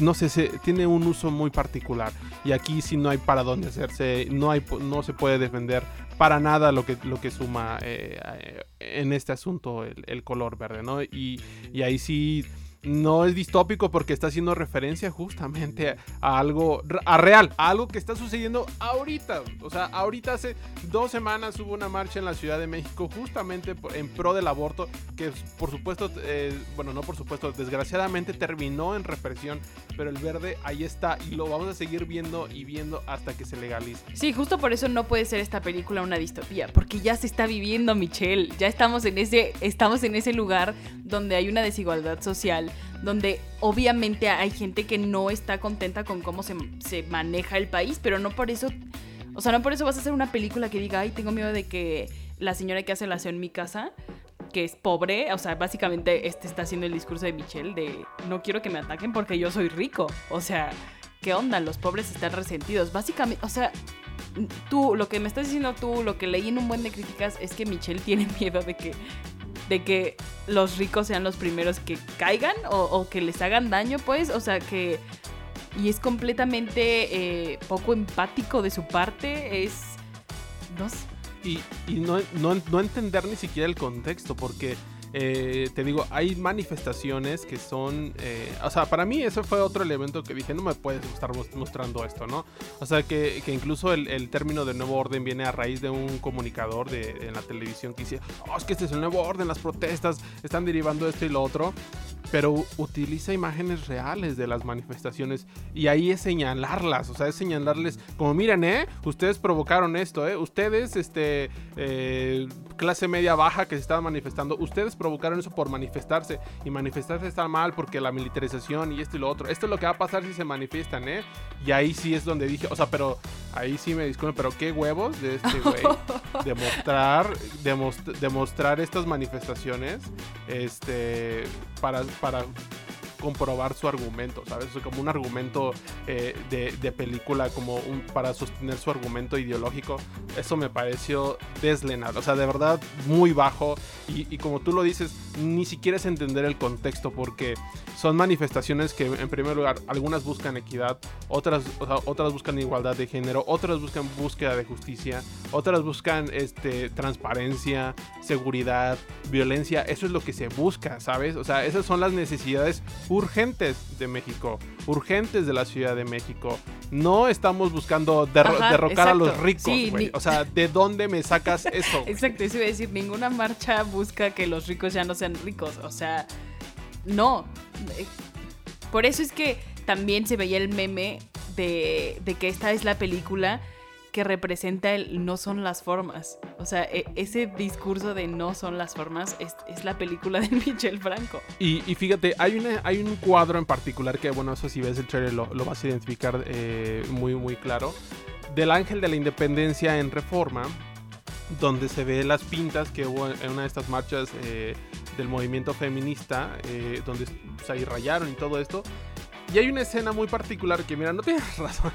no sé, se, tiene un uso muy particular. Y aquí sí no hay para dónde hacerse, no, hay, no se puede defender para nada lo que, lo que suma en este asunto el, color verde, ¿no? Y, y ahí sí no es distópico porque está haciendo referencia justamente a algo, a real, a algo que está sucediendo ahorita. O sea, ahorita hace dos semanas hubo una marcha en la Ciudad de México justamente en pro del aborto, que por supuesto, eh, bueno, no por supuesto, desgraciadamente terminó en represión, pero el verde ahí está y lo vamos a seguir viendo y viendo hasta que se legalice. Sí, justo por eso no puede ser esta película una distopía, porque ya se está viviendo, Michelle, ya estamos en ese, estamos en ese lugar donde hay una desigualdad social donde obviamente hay gente que no está contenta con cómo se, maneja el país, pero no por eso, o sea, no por eso vas a hacer una película que diga, ay, tengo miedo de que la señora que hace la en mi casa, que es pobre, o sea, básicamente este está haciendo el discurso de Michelle de, no quiero que me ataquen porque yo soy rico, o sea, ¿qué onda? Los pobres están resentidos, básicamente, o sea, tú, lo que me estás diciendo tú, lo que leí en un buen de críticas es que Michelle tiene miedo de que de que los ricos sean los primeros que caigan o, que les hagan daño, pues, o sea que... Y es completamente eh, poco empático de su parte, es... No Y, y no, no, no entender ni siquiera el contexto, porque eh, te digo, hay manifestaciones que son. Eh, o sea, para mí ese fue otro elemento que dije, no me puedes estar mostrando esto, ¿no? O sea, que, incluso el, término de nuevo orden viene a raíz de un comunicador de, en la televisión que dice, oh, es que este es el nuevo orden, las protestas están derivando esto y lo otro pero utiliza imágenes reales de las manifestaciones y ahí es señalarlas, o sea, es señalarles como miren, eh, ustedes provocaron esto, eh, ustedes, este, eh, clase media baja que se estaba manifestando, ustedes provocaron eso por manifestarse y manifestarse está mal porque la militarización y esto y lo otro, esto es lo que va a pasar si se manifiestan, eh, y ahí sí es donde dije, o sea, pero ahí sí me disculpen, pero qué huevos de este güey demostrar, demostrar estas manifestaciones, este, para para comprobar su argumento, ¿sabes? como un argumento eh, de, película, como un, para sostener su argumento ideológico. Eso me pareció deslenado, o sea, de verdad muy bajo. Y, como tú lo dices, ni siquiera es entender el contexto, porque son manifestaciones que, en primer lugar, algunas buscan equidad, otras, otras buscan igualdad de género, otras buscan búsqueda de justicia, otras buscan este, transparencia, seguridad, violencia. Eso es lo que se busca, ¿sabes? O sea, esas son las necesidades urgentes de México, urgentes de la Ciudad de México. No estamos buscando derrocar a los ricos, güey. O sea, ¿de dónde me sacas eso? exacto, eso iba a decir, ninguna marcha busca que los ricos ya no sean ricos. O sea, no. Por eso es que también se veía el meme de, de que esta es la película que representa el no son las formas. O sea, e, ese discurso de no son las formas es, la película de Michel Franco. Y, fíjate, hay, una, hay un cuadro en particular que, bueno, eso si ves el trailer lo, vas a identificar eh, muy, muy claro. Del Ángel de la Independencia en Reforma, donde se ve las pintas que hubo en una de estas marchas eh, del movimiento feminista, eh, donde se ahí rayaron y todo esto. Y hay una escena muy particular que, mira, no tienes razón,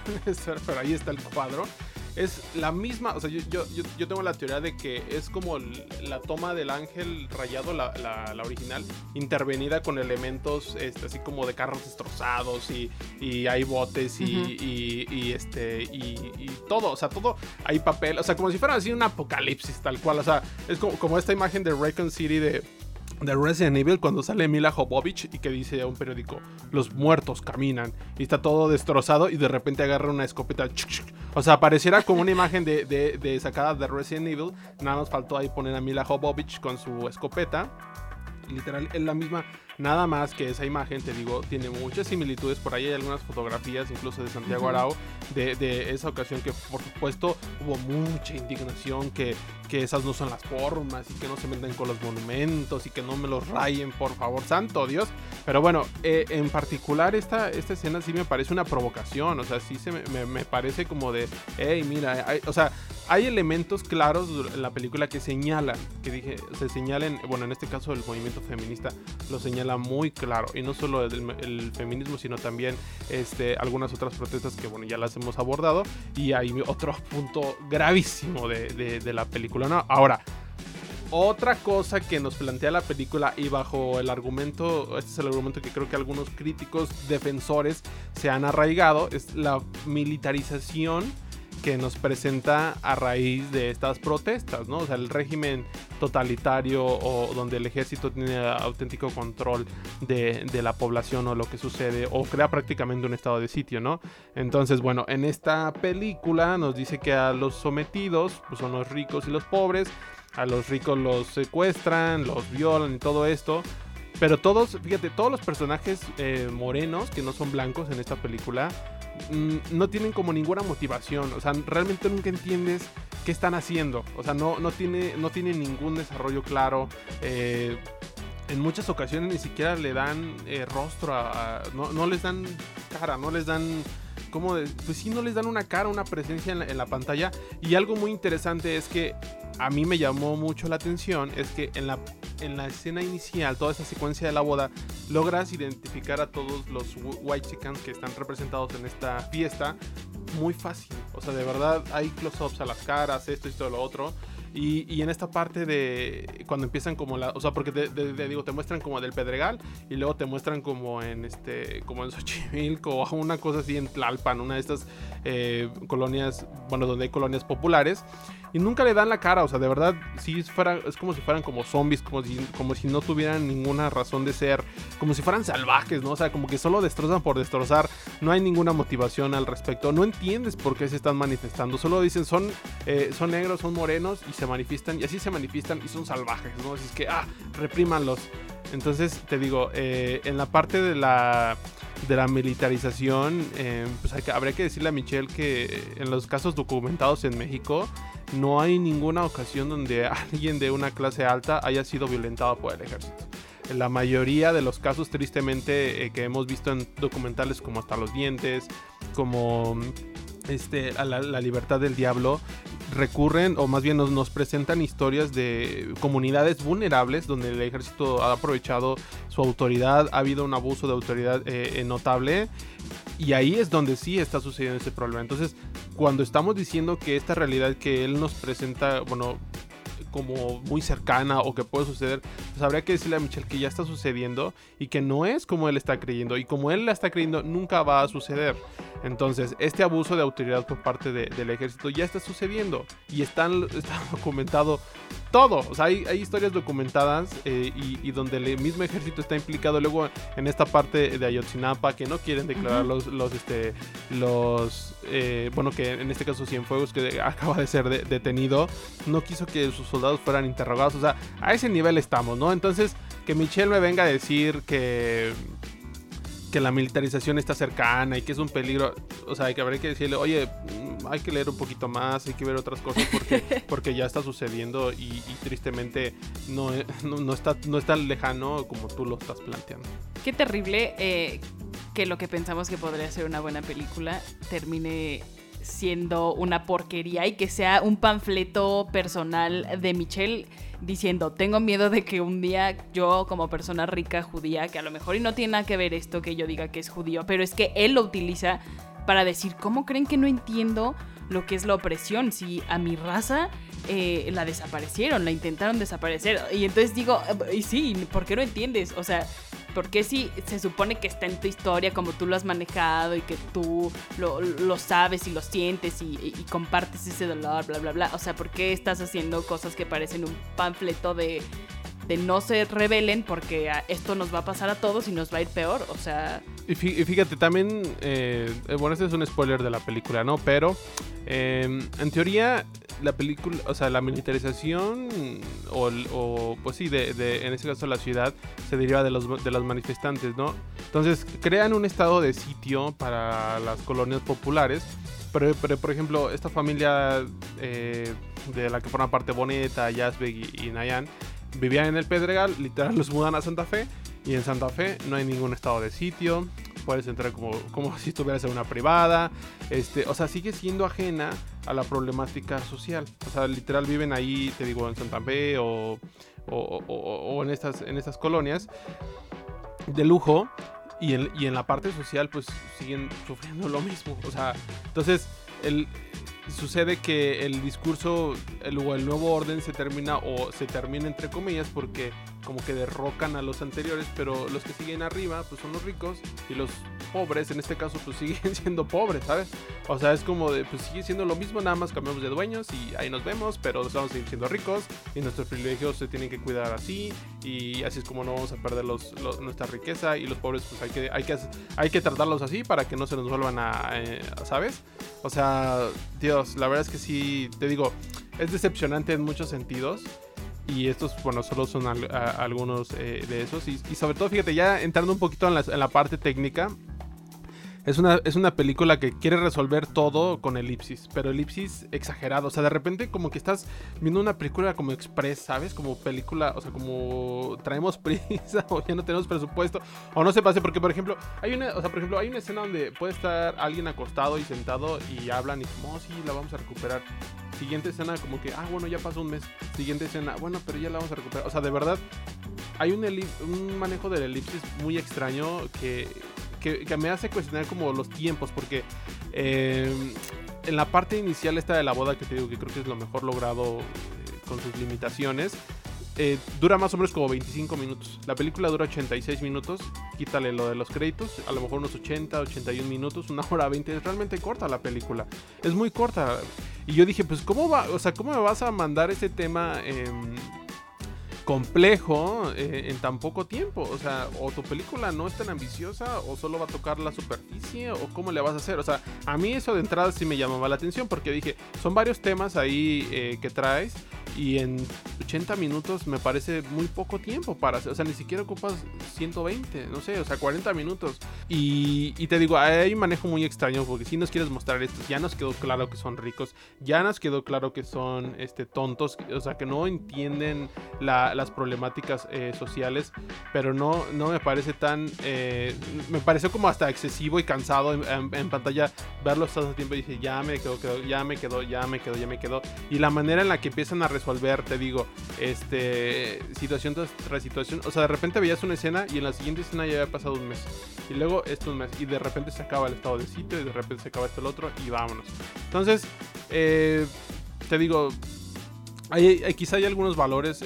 pero ahí está el cuadro es la misma, o sea, yo, yo, yo, tengo la teoría de que es como la toma del ángel rayado, la, la, original, intervenida con elementos este, así como de carros destrozados y, y hay botes y, y, este y, todo, o sea, todo, hay papel, o sea, como si fuera así un apocalipsis tal cual, o sea, es como, como esta imagen de Raycon City de de Resident Evil cuando sale Mila Jovovich y que dice a un periódico, los muertos caminan y está todo destrozado y de repente agarra una escopeta. O sea, pareciera como una imagen de, de, sacada de Resident Evil. Nada más faltó ahí poner a Mila Jovovich con su escopeta. Literal, es la misma Nada más que esa imagen, te digo, tiene muchas similitudes. Por ahí hay algunas fotografías, incluso de Santiago Arau, de, esa ocasión que, por supuesto, hubo mucha indignación que, que esas no son las formas y que no se meten con los monumentos y que no me los rayen, por favor, santo Dios. Pero bueno, eh, en particular esta, esta escena sí me parece una provocación. O sea, sí se me, me, parece como de, hey, mira, o sea, hay elementos claros en la película que señalan, que dije, se señalen, bueno, en este caso el movimiento feminista lo señala muy claro. Y no solo el, feminismo, sino también este, algunas otras protestas que, bueno, ya las hemos abordado. Y hay otro punto gravísimo de, la película. ¿no? Ahora, Otra cosa que nos plantea la película y bajo el argumento, este es el argumento que creo que algunos críticos defensores se han arraigado, es la militarización que nos presenta a raíz de estas protestas, ¿no? O sea, el régimen totalitario o donde el ejército tiene auténtico control de, la población o lo que sucede o crea prácticamente un estado de sitio, ¿no? Entonces, bueno, en esta película nos dice que a los sometidos pues, son los ricos y los pobres, a los ricos los secuestran, los violan y todo esto. Pero todos, fíjate, todos los personajes eh, morenos que no son blancos en esta película no tienen como ninguna motivación. O sea, realmente nunca entiendes qué están haciendo. O sea, no, no, tiene, no tiene ningún desarrollo claro. Eh, en muchas ocasiones ni siquiera le dan eh, rostro a, no, les dan cara, no les dan como pues sí no les dan una cara, una presencia en la, pantalla y algo muy interesante es que a mí me llamó mucho la atención es que en la en la escena inicial, toda esa secuencia de la boda, logras identificar a todos los white chickens que están representados en esta fiesta muy fácil. O sea, de verdad hay close-ups a las caras, esto y todo lo otro. Y, en esta parte de cuando empiezan como la, o sea, porque te, digo, te muestran como del Pedregal y luego te muestran como en este, como en Xochimilco o una cosa así en Tlalpan, una de estas eh, colonias, bueno, donde hay colonias populares y nunca le dan la cara, o sea, de verdad, sí es como si fueran como zombies, como si, como si no tuvieran ninguna razón de ser, como si fueran salvajes, ¿no? O sea, como que solo destrozan por destrozar, no hay ninguna motivación al respecto, no entiendes por qué se están manifestando, solo dicen son, eh, son negros, son morenos y se manifiestan, y así se manifiestan y son salvajes, ¿no? Así es que, ah, reprímanlos. Entonces, te digo, eh, en la parte de la de la militarización, eh, pues habría que decirle a Michelle que en los casos documentados en México, no hay ninguna ocasión donde alguien de una clase alta haya sido violentado por el ejército. En la mayoría de los casos, tristemente, eh, que hemos visto en documentales como Hasta los Dientes, como este, la, libertad del diablo, recurren o más bien nos, presentan historias de comunidades vulnerables donde el ejército ha aprovechado su autoridad, ha habido un abuso de autoridad eh, notable y ahí es donde sí está sucediendo ese problema. Entonces, cuando estamos diciendo que esta realidad que él nos presenta, bueno, como muy cercana o que puede suceder, pues habría que decirle a Michelle que ya está sucediendo y que no es como él está creyendo. Y como él la está creyendo, nunca va a suceder. Entonces, este abuso de autoridad por parte del ejército ya está sucediendo y están, está documentado todo. O sea, hay, historias documentadas eh, y, donde el mismo ejército está implicado. Luego, en esta parte de Ayotzinapa, que no quieren declarar los, los, este, los, eh, bueno, que en este caso Cienfuegos, que acaba de ser detenido, no quiso que sus soldados fueran interrogados. O sea, a ese nivel estamos, ¿no? Entonces, que Michelle me venga a decir que que la militarización está cercana y que es un peligro. O sea, que habría que decirle, oye, mm, hay que leer un poquito más, hay que ver otras cosas porque, porque ya está sucediendo y, tristemente no, no, está, no es tan lejano como tú lo estás planteando. Qué terrible eh, que lo que pensamos que podría ser una buena película termine siendo una porquería y que sea un panfleto personal de Michelle diciendo, tengo miedo de que un día yo como persona rica judía, que a lo mejor y no tiene nada que ver esto que yo diga que es judío, pero es que él lo utiliza para decir, ¿cómo creen que no entiendo lo que es la opresión? Si a mi raza eh, la desaparecieron, la intentaron desaparecer. Y entonces digo, y sí, ¿por qué no entiendes? O sea, porque si se supone que está en tu historia como tú lo has manejado y que tú lo, sabes y lo sientes y, compartes ese dolor, bla, bla, bla? O sea, ¿por qué estás haciendo cosas que parecen un panfleto de, de no se rebelen porque esto nos va a pasar a todos y nos va a ir peor? O sea... Y fíjate, también, eh, bueno, este es un spoiler de la película, ¿no? Pero em, en teoría la película, o sea, la militarización o, pues sí, de, en este caso la ciudad se deriva de los, de los manifestantes, ¿no? Entonces crean un estado de sitio para las colonias populares, pero, pero por ejemplo, esta familia eh, de la que forma parte Boneta, Yazbek y, y Nayan vivían en el Pedregal, literal los mudan a Santa Fe y en Santa Fe no hay ningún estado de sitio, puedes entrar como, como si estuvieras en una privada, este, o sea, sigue siendo ajena a la problemática social. O sea, literal viven ahí, te digo, en Santa Fe o, o, en, estas, en estas colonias de lujo. Y en, y en la parte social, pues siguen sufriendo lo mismo. O sea, entonces, el, sucede que el discurso el, o el nuevo orden se termina o se termina entre comillas porque como que derrocan a los anteriores, pero los que siguen arriba pues son los ricos y los pobres en este caso pues siguen siendo pobres, ¿sabes? O sea, es como de pues sigue siendo lo mismo, nada más cambiamos de dueños y ahí nos vemos, pero nos vamos a seguir siendo ricos y nuestros privilegios se tienen que cuidar así y así es como no vamos a perder los, nuestra riqueza y los pobres pues hay que, hay que hay que tratarlos así para que no se nos vuelvan a, eh, ¿sabes? O sea, La verdad es que sí, te digo, es decepcionante en muchos sentidos. Y estos, bueno, solo son algunos eh, de esos. Y, sobre todo, fíjate, ya entrando un poquito en en la parte técnica, es una, es una película que quiere resolver todo con elipsis, pero elipsis exagerado. O sea, de repente como que estás viendo una película como express, ¿sabes? Como película, o sea, como traemos prisa o ya no tenemos presupuesto. O no se pase, porque por ejemplo, hay una, o sea, por ejemplo, hay una escena donde puede estar alguien acostado y sentado y hablan y como, oh, sí, la vamos a recuperar. Siguiente escena, como que, ah, bueno, ya pasó un mes. Siguiente escena, bueno, pero ya la vamos a recuperar. O sea, de verdad, hay un, un manejo del elipsis muy extraño que que, me hace cuestionar como los tiempos, porque eh, en la parte inicial esta de la boda, que te digo que creo que es lo mejor logrado eh, con sus limitaciones, eh, dura más o menos como 25 minutos. La película dura 86 minutos, quítale lo de los créditos, a lo mejor unos 80, 81 minutos, una hora 20, es realmente corta la película, es muy corta. Y yo dije, pues, ¿cómo va? O sea, ¿cómo me vas a mandar ese tema? Complejo eh, en tan poco tiempo. O sea, o tu película no es tan ambiciosa, o solo va a tocar la superficie, o cómo le vas a hacer. O sea, a mí eso de entrada sí me llamaba la atención, porque dije, son varios temas ahí eh, que traes, y en 80 minutos me parece muy poco tiempo para hacer. O sea, ni siquiera ocupas 120, no sé, o sea, 40 minutos. Y, te digo, hay un manejo muy extraño, porque si nos quieres mostrar esto, ya nos quedó claro que son ricos, ya nos quedó claro que son este, tontos, o sea, que no entienden la las problemáticas eh, sociales, pero no, no me parece tan... Eh, me pareció como hasta excesivo y cansado en, pantalla verlo tanto tiempo y dije, ya me quedó, ya me quedó, ya me quedó, ya me quedó. Y la manera en la que empiezan a resolver, te digo, este, situación tras situación, o sea, de repente veías una escena y en la siguiente escena ya había pasado un mes. Y luego esto un mes. Y de repente se acaba el estado de sitio y de repente se acaba esto el otro y vámonos. Entonces, eh, te digo, hay, quizá hay algunos valores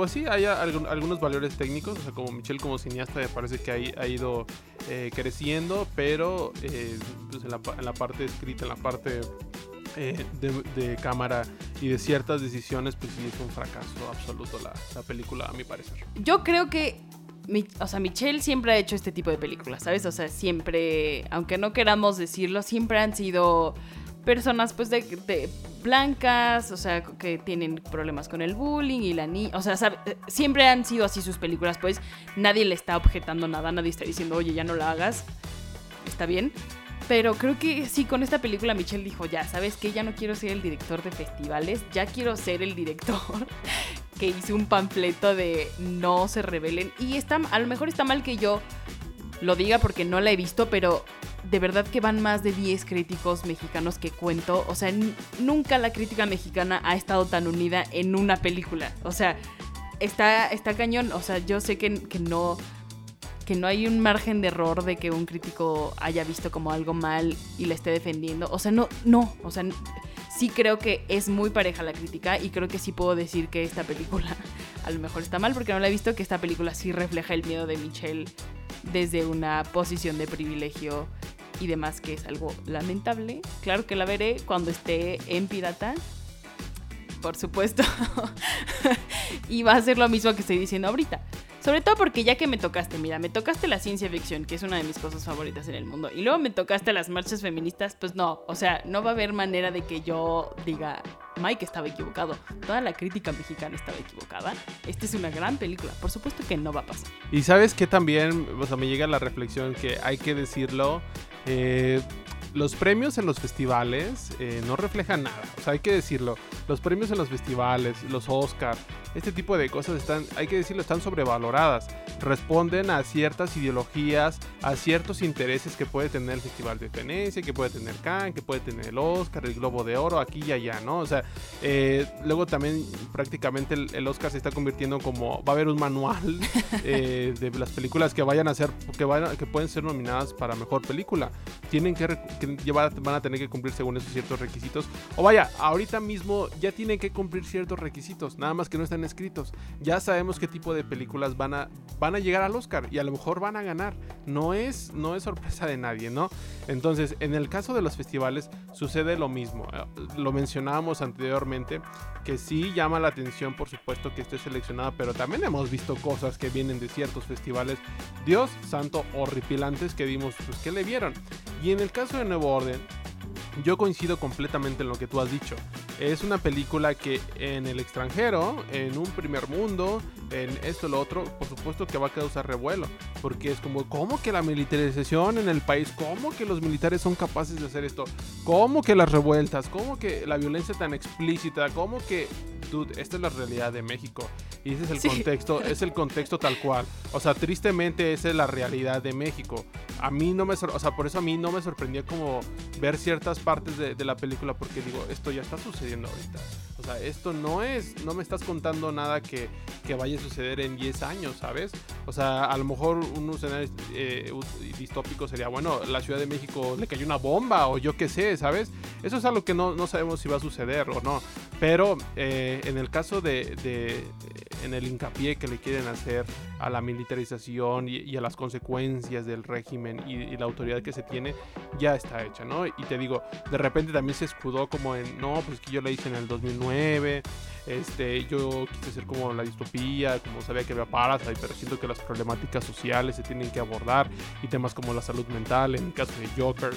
pues sí, hay algunos valores técnicos, o sea, como Michelle como cineasta me parece que ha, ido eh, creciendo, pero eh, pues en, la, parte escrita, en la parte eh, de, cámara y de ciertas decisiones, pues sí es un fracaso absoluto la, la película, a mi parecer. Yo creo que o sea, Michelle siempre ha hecho este tipo de películas, ¿sabes? O sea, siempre, aunque no queramos decirlo, siempre han sido personas pues de, blancas, o sea, que tienen problemas con el bullying y la niña, o sea, eh, siempre han sido así sus películas, pues nadie le está objetando nada, nadie está diciendo, oye, ya no la hagas, está bien. Pero creo que sí, con esta película Michelle dijo, ya, ¿sabes qué? Ya no quiero ser el director de festivales, ya quiero ser el director que hizo un panfleto de no se rebelen. Y está, a lo mejor está mal que yo lo diga porque no la he visto, pero de verdad que van más de 10 críticos mexicanos que cuento. O sea, nunca la crítica mexicana ha estado tan unida en una película. O sea, está, está cañón. O sea, yo sé que, que no que no hay un margen de error de que un crítico haya visto como algo mal y la esté defendiendo. O sea, no, no, o sea, sí creo que es muy pareja la crítica y creo que sí puedo decir que esta película a lo mejor está mal porque no la he visto, que esta película sí refleja el miedo de Michelle desde una posición de privilegio y demás, que es algo lamentable. Claro que la veré cuando esté en pirata, por supuesto. y va a ser lo mismo que estoy diciendo ahorita. Sobre todo porque ya que me tocaste, mira, me tocaste la ciencia ficción, que es una de mis cosas favoritas en el mundo, y luego me tocaste las marchas feministas, pues no, o sea, no va a haber manera de que yo diga, Mike estaba equivocado, toda la crítica mexicana estaba equivocada. Esta es una gran película, por supuesto que no va a pasar. Y sabes que también, o sea, me llega la reflexión que hay que decirlo, eh, los premios en los festivales eh, no reflejan nada. O sea, hay que decirlo. Los premios en los festivales, los Oscars, este tipo de cosas están, hay que decirlo, están sobrevaloradas. Responden a ciertas ideologías, a ciertos intereses que puede tener el Festival de Venecia, que puede tener Cannes, que puede tener el Oscar, el Globo de Oro, aquí y allá, ¿no? O sea, eh, luego también prácticamente el, Oscar se está convirtiendo como, va a haber un manual eh, de las películas que vayan a ser, que, vayan, que pueden ser nominadas para mejor película. Tienen que que ya van a tener que cumplir según esos ciertos requisitos. O vaya, ahorita mismo ya tienen que cumplir ciertos requisitos, nada más que no están escritos. Ya sabemos qué tipo de películas van a, van a llegar al Oscar y a lo mejor van a ganar. No es, no es sorpresa de nadie, ¿no? Entonces, en el caso de los festivales sucede lo mismo. Eh, lo mencionábamos anteriormente, que sí llama la atención, por supuesto, que esté seleccionada, pero también hemos visto cosas que vienen de ciertos festivales, Dios santo, horripilantes, que vimos, pues, que le vieron. Y en el caso de Nuevo Orden, yo coincido completamente en lo que tú has dicho. Es una película que en el extranjero, en un primer mundo, en esto lo otro, por supuesto que va a causar revuelo. Porque es como, ¿cómo que la militarización en el país? ¿Cómo que los militares son capaces de hacer esto? ¿Cómo que las revueltas? ¿Cómo que la violencia tan explícita? ¿Cómo que, dude, esta es la realidad de México? Y ese es el contexto, es el contexto tal cual. O sea, tristemente esa es la realidad de México. A mí no me, o sea, por eso a mí no me sorprendía como ver ciertas partes de, de la película porque digo, esto ya está sucediendo ahorita. O sea, esto no es, no me estás contando nada que, que vaya a suceder en 10 años, ¿sabes? O sea, a lo mejor un escenario eh, distópico sería, bueno, la Ciudad de México le cayó una bomba o yo qué sé, ¿sabes? Eso es algo que no, no sabemos si va a suceder o no. Pero eh, en el caso de, de, en el hincapié que le quieren hacer a la militarización y, a las consecuencias del régimen y, y, la autoridad que se tiene, ya está hecha, ¿no? Y te digo, de repente también se escudó como en, no, pues que yo le hice en el 2009 este, yo quise ser como la distopía, como sabía que había Parasite, pero siento que las problemáticas sociales se tienen que abordar y temas como la salud mental, en el caso de Joker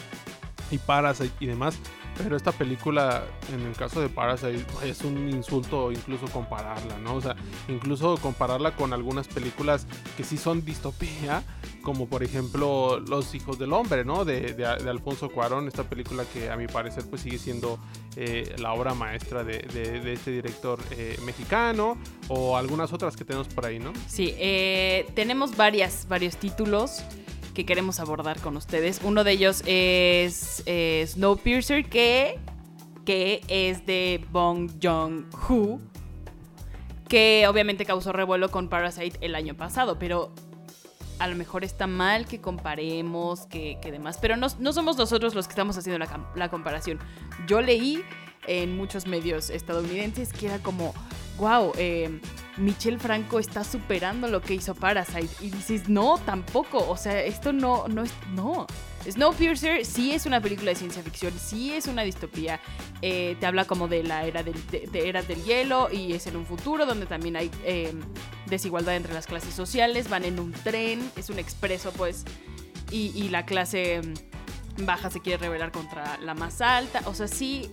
y Parasite y demás. Pero esta película, en el caso de Parasite, es un insulto incluso compararla, ¿no? O sea, incluso compararla con algunas películas que sí son distopía, como por ejemplo Los Hijos del Hombre, ¿no? De, de, Alfonso Cuarón, esta película que a mi parecer pues sigue siendo eh, la obra maestra de, de este director eh, mexicano, o algunas otras que tenemos por ahí, ¿no? Sí, eh, tenemos varias, varios títulos que queremos abordar con ustedes. Uno de ellos es Snowpiercer, que, que es de Bong Joon-ho, que obviamente causó revuelo con Parasite el año pasado, pero a lo mejor está mal que comparemos, que, que demás, pero no, no, somos nosotros los que estamos haciendo la, la comparación. Yo leí en muchos medios estadounidenses que era como, wow, eh, Michelle Franco está superando lo que hizo Parasite. Y dices, no, tampoco. O sea, esto no, no es. No. Snowpiercer sí es una película de ciencia ficción, sí es una distopía. Eh, te habla como de la era del, de, eras del hielo y es en un futuro donde también hay em, desigualdad entre las clases sociales. Van en un tren, es un expreso, pues. Y, y la clase em, baja se quiere rebelar contra la más alta. O sea, sí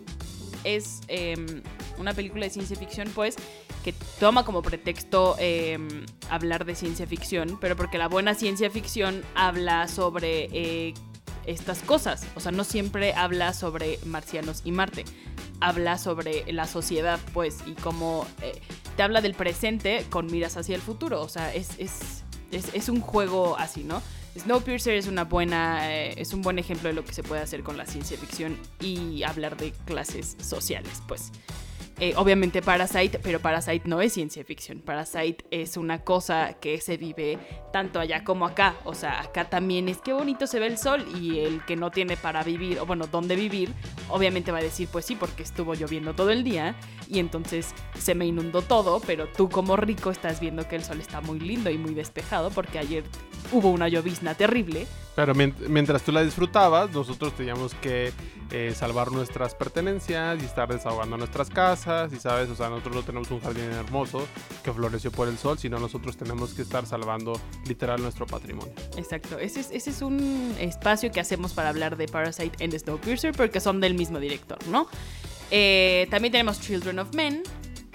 es em, una película de ciencia ficción, pues, que toma como pretexto em, hablar de ciencia ficción, pero porque la buena ciencia ficción habla sobre eh, estas cosas. O sea, no siempre habla sobre marcianos y Marte. Habla sobre la sociedad, pues, y cómo eh, te habla del presente con miras hacia el futuro. O sea, es, es, es, un juego así, ¿no? Snowpiercer es una buena eh, es un buen ejemplo de lo que se puede hacer con la ciencia ficción y hablar de clases sociales, pues. Eh, obviamente Parasite, pero Parasite no es ciencia ficción. Parasite es una cosa que se vive tanto allá como acá. O sea, acá también es que bonito se ve el sol y el que no tiene para vivir, o bueno, dónde vivir, obviamente va a decir, pues sí, porque estuvo lloviendo todo el día y entonces se me inundó todo, pero tú como rico estás viendo que el sol está muy lindo y muy despejado porque ayer hubo una llovizna terrible. Pero mientras tú la disfrutabas, nosotros teníamos que eh, salvar nuestras pertenencias y estar desahogando nuestras casas. Y sabes, o sea, nosotros no tenemos un jardín hermoso que floreció por el sol, sino nosotros tenemos que estar salvando literal nuestro patrimonio. Exacto, ese es, ese es un espacio que hacemos para hablar de Parasite and Snowpiercer porque son del mismo director, ¿no? Eh, también tenemos Children of Men,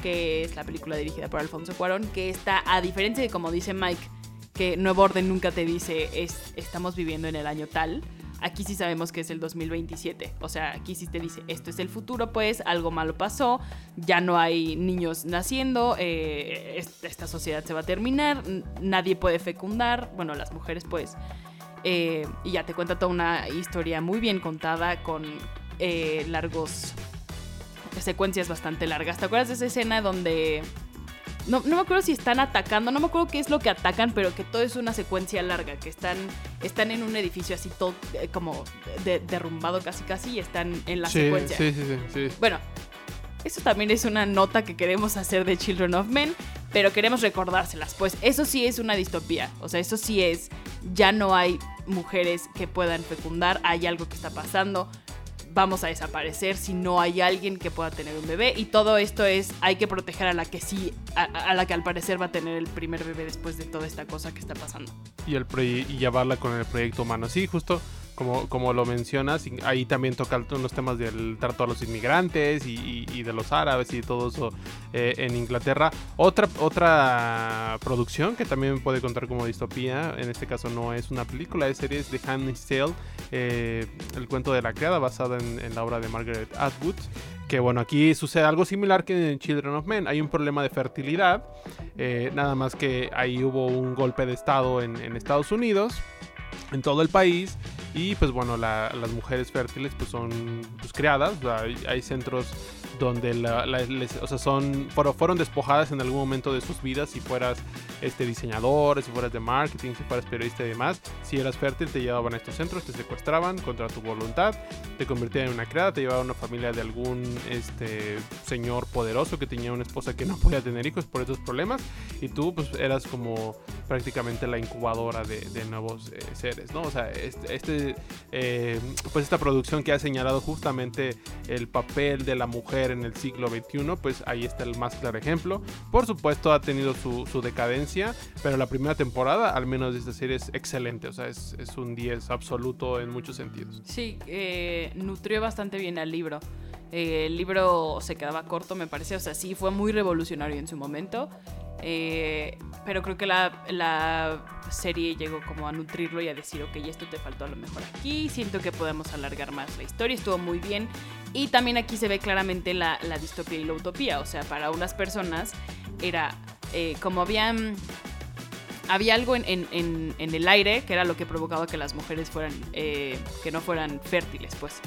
que es la película dirigida por Alfonso Cuarón, que está, a diferencia de como dice Mike, que Nuevo Orden nunca te dice es, estamos viviendo en el año tal. Aquí sí sabemos que es el 2027. O sea, aquí sí te dice, esto es el futuro, pues algo malo pasó, ya no hay niños naciendo, eh, esta sociedad se va a terminar, nadie puede fecundar, bueno, las mujeres pues. Eh, y ya te cuenta toda una historia muy bien contada con eh, largos secuencias bastante largas. ¿Te acuerdas de esa escena donde no, no me acuerdo si están atacando, no me acuerdo qué es lo que atacan, pero que todo es una secuencia larga, que están, están en un edificio así todo eh, como de- derrumbado casi casi y están en la sí, secuencia. sí, sí, sí, sí. Bueno, eso también es una nota que queremos hacer de Children of Men, pero queremos recordárselas, pues eso sí es una distopía, o sea, eso sí es, ya no hay mujeres que puedan fecundar, hay algo que está pasando, vamos a desaparecer si no hay alguien que pueda tener un bebé y todo esto es, hay que proteger a la que sí, a, la que al parecer va a tener el primer bebé después de toda esta cosa que está pasando. y, el y llevarla con el proyecto humano. Sí, justo como, como lo mencionas, ahí también toca los temas del trato a los inmigrantes y, y- de los árabes y todo eso eh, en Inglaterra. Otra, otra producción que también puede contar como distopía, en este caso no es una película, es serie es The Handmaid's Tale, eh, el cuento de la criada basada en, en la obra de Margaret Atwood. Que bueno, aquí sucede algo similar que en Children of Men. Hay un problema de fertilidad. eh, nada más que ahí hubo un golpe de estado en, en Estados Unidos, en todo el país. Y pues bueno, la- las mujeres fértiles pues son pues, creadas. hay, hay centros donde la- la- les- o sea, son, fueron, despojadas en algún momento de sus vidas. Si fueras este, diseñador, si fueras de marketing, si fueras periodista y demás. Si eras fértil, te llevaban a estos centros, te secuestraban contra tu voluntad te convertían en una criada, te llevaba a una familia de algún este señor poderoso que tenía una esposa que no podía tener hijos por esos problemas y tú pues eras como prácticamente la incubadora de, nuevos eh, seres, ¿no? O sea, este, eh, pues esta producción que ha señalado justamente el papel de la mujer en el siglo XXI, pues ahí está el más claro ejemplo. Por supuesto ha tenido su, decadencia, pero la primera temporada, al menos de esta serie, es excelente, o sea, es, un 10 absoluto en muchos sentidos. Sí, eh, nutrió bastante bien al libro. El libro se quedaba corto, me parece. O sea, sí, fue muy revolucionario en su momento. Eh, pero creo que la, la serie llegó como a nutrirlo y a decir, ok, esto te faltó a lo mejor aquí. Siento que podemos alargar más la historia. Estuvo muy bien. Y también aquí se ve claramente la, la distopía y la utopía. O sea, para unas personas era eh, como habían había algo en, en- en- el aire que era lo que provocaba que las mujeres fueran, eh, que no fueran fértiles, pues.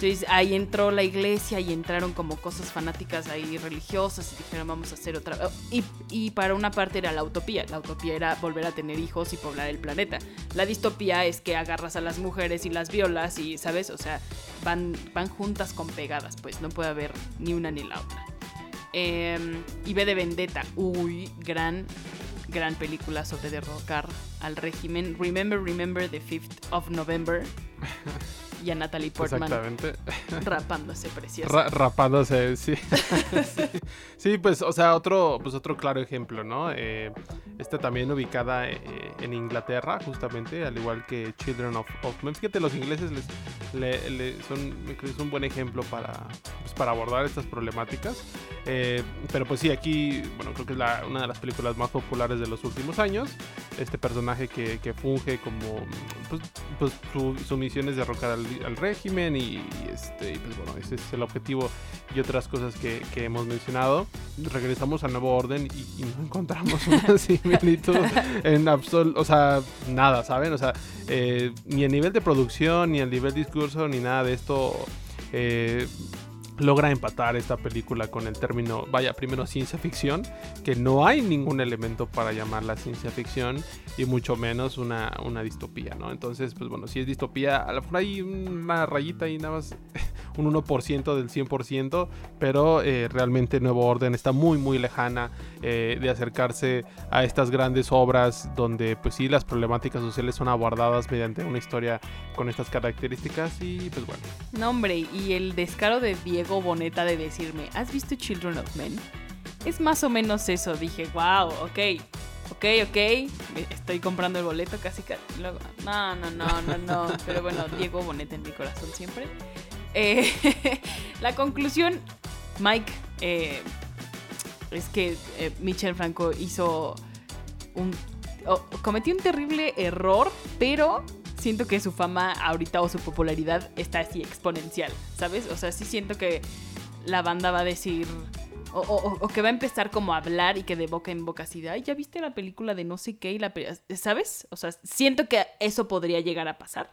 Entonces ahí entró la iglesia y entraron como cosas fanáticas ahí religiosas y dijeron vamos a hacer otra. oh, Y, y para una parte era la utopía. La utopía era volver a tener hijos y poblar el planeta. La distopía es que agarras a las mujeres y las violas y, ¿sabes? O sea, van, van juntas con pegadas, pues no puede haber ni una ni la otra. Eh, y B de Vendetta. Uy, gran, gran película sobre derrocar al régimen. Remember, remember the 5th of November. Y a Natalie Portman Exactamente. rapándose preciosa. Ra- rapándose, sí. sí. Sí, pues, o sea, otro, pues otro claro ejemplo, ¿no? Eh, esta también ubicada eh, en Inglaterra, justamente, al igual que Children of, of Men. Fíjate, los ingleses les, le- le- son, me creo que es un buen ejemplo para, pues, para abordar estas problemáticas. Eh, pero pues sí, aquí, bueno, creo que es la- una de las películas más populares de los últimos años. Este personaje que, que funge como, pues, pues su, su misión es derrocar al, al régimen y, este, pues bueno, ese es el objetivo y otras cosas que, hemos mencionado. Regresamos al nuevo orden y, y no encontramos una similitud en absoluto, o sea, nada, ¿saben? O sea, eh, ni a nivel de producción, ni a nivel discurso, ni nada de esto. eh, logra empatar esta película con el término, vaya, primero ciencia ficción, que no hay ningún elemento para llamarla ciencia ficción y mucho menos una, una distopía, ¿no? Entonces, pues bueno, si es distopía, a lo mejor hay una rayita y nada más un 1% del 100%, pero eh, realmente Nuevo Orden está muy, muy lejana eh, de acercarse a estas grandes obras donde, pues sí, las problemáticas sociales son abordadas mediante una historia con estas características y pues bueno. No, hombre, y el descaro de Diego Boneta de decirme, ¿has visto Children of Men? Es más o menos eso. Dije, wow, ok, ok, ok. Estoy comprando el boleto casi casi. Luego, no, no, no, no, no. Pero bueno, Diego Boneta en mi corazón siempre. Eh, la conclusión, Mike, eh, es que eh, Michel Franco hizo un... o- cometió un terrible error, pero siento que su fama ahorita o su popularidad está así exponencial, ¿sabes? O sea, sí siento que la banda va a decir... O, que va a empezar como a hablar y que de boca en boca así de, ay, ¿ya viste la película de no sé qué? Y la pe-", ¿Sabes? O sea, siento que eso podría llegar a pasar.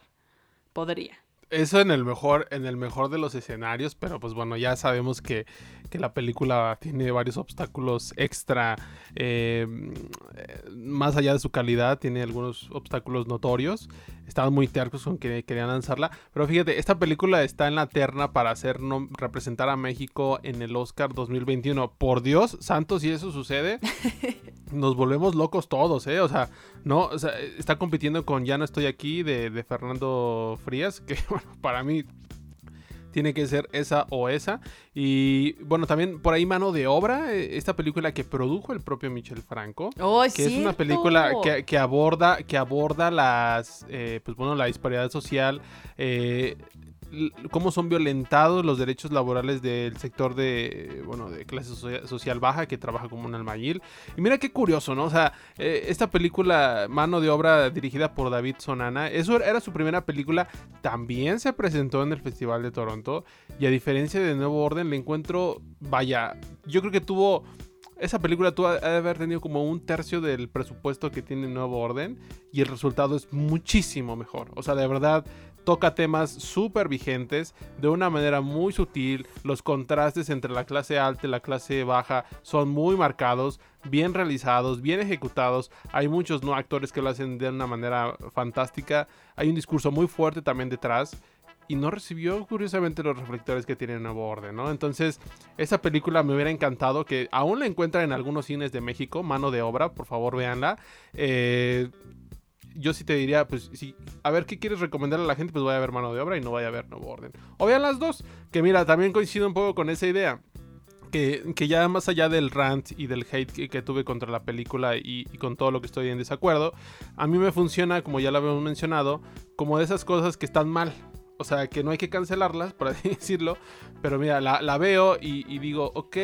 Podría. eso en el mejor, en el mejor de los escenarios, pero pues bueno, ya sabemos que, que la película tiene varios obstáculos extra, eh, más allá de su calidad, tiene algunos obstáculos notorios. Estaban muy tercos con que querían lanzarla, pero fíjate, esta película está en la terna para hacer no, representar a México en el Oscar 2021. Por Dios, santos, si eso sucede, nos volvemos locos todos, ¿eh? O sea, no, o sea, está compitiendo con Ya no estoy aquí de, de Fernando Frías, que bueno, para mí tiene que ser esa o esa. Y bueno, también por ahí mano de obra, eh, esta película que produjo el propio Michel Franco. Oh, que es una película que, aborda, que aborda las, eh, pues bueno, la disparidad social, eh, cómo son violentados los derechos laborales del sector de, bueno, de clase social baja que trabaja como un albañil. Y mira qué curioso, ¿no? O sea, eh, esta película, mano de obra dirigida por David Sonana, eso era su primera película, también se presentó en el Festival de Toronto y a diferencia de Nuevo Orden, le encuentro, vaya, yo creo que tuvo... Esa película tuvo de haber tenido como un tercio del presupuesto que tiene Nuevo Orden y el resultado es muchísimo mejor. O sea, de verdad, toca temas súper vigentes de una manera muy sutil. Los contrastes entre la clase alta y la clase baja son muy marcados, bien realizados, bien ejecutados. Hay muchos no actores que lo hacen de una manera fantástica. Hay un discurso muy fuerte también detrás. Y no recibió, curiosamente, los reflectores que tiene Nuevo Orden, ¿no? Entonces, esa película me hubiera encantado que aún la encuentran en algunos cines de México, mano de obra, por favor, véanla. Eh, yo sí te diría, pues, si, a ver qué quieres recomendar a la gente, pues vaya a ver mano de obra y no vaya a ver nuevo orden. O vean las dos, que mira, también coincido un poco con esa idea. Que, que ya más allá del rant y del hate que, tuve contra la película y, con todo lo que estoy en desacuerdo, a mí me funciona, como ya lo habíamos mencionado, como de esas cosas que están mal. O sea, que no hay que cancelarlas, por decirlo. Pero mira, la, veo y, y digo, ok,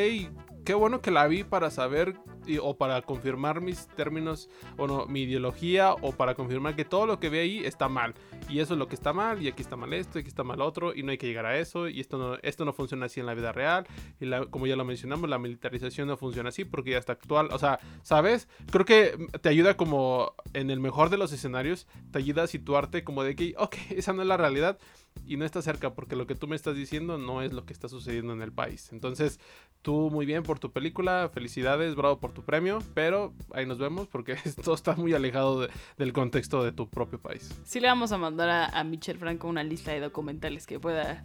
qué bueno que la vi para saber o para confirmar mis términos, o no, mi ideología, o para confirmar que todo lo que ve ahí está mal. Y eso es lo que está mal, y aquí está mal esto, y aquí está mal otro, y no hay que llegar a eso, y esto no, esto no funciona así en la vida real. Y como ya lo mencionamos, la militarización no funciona así porque ya está actual. O sea, ¿sabes? Creo que te ayuda como en el mejor de los escenarios, te ayuda a situarte como de que, ok, esa no es la realidad y no está cerca porque lo que tú me estás diciendo no es lo que está sucediendo en el país. Entonces, tú muy bien por tu película, felicidades, bravo por tu premio, pero ahí nos vemos porque esto está muy alejado del contexto de tu propio país. Sí le vamos a mandar a, a Michel Franco una lista de documentales que pueda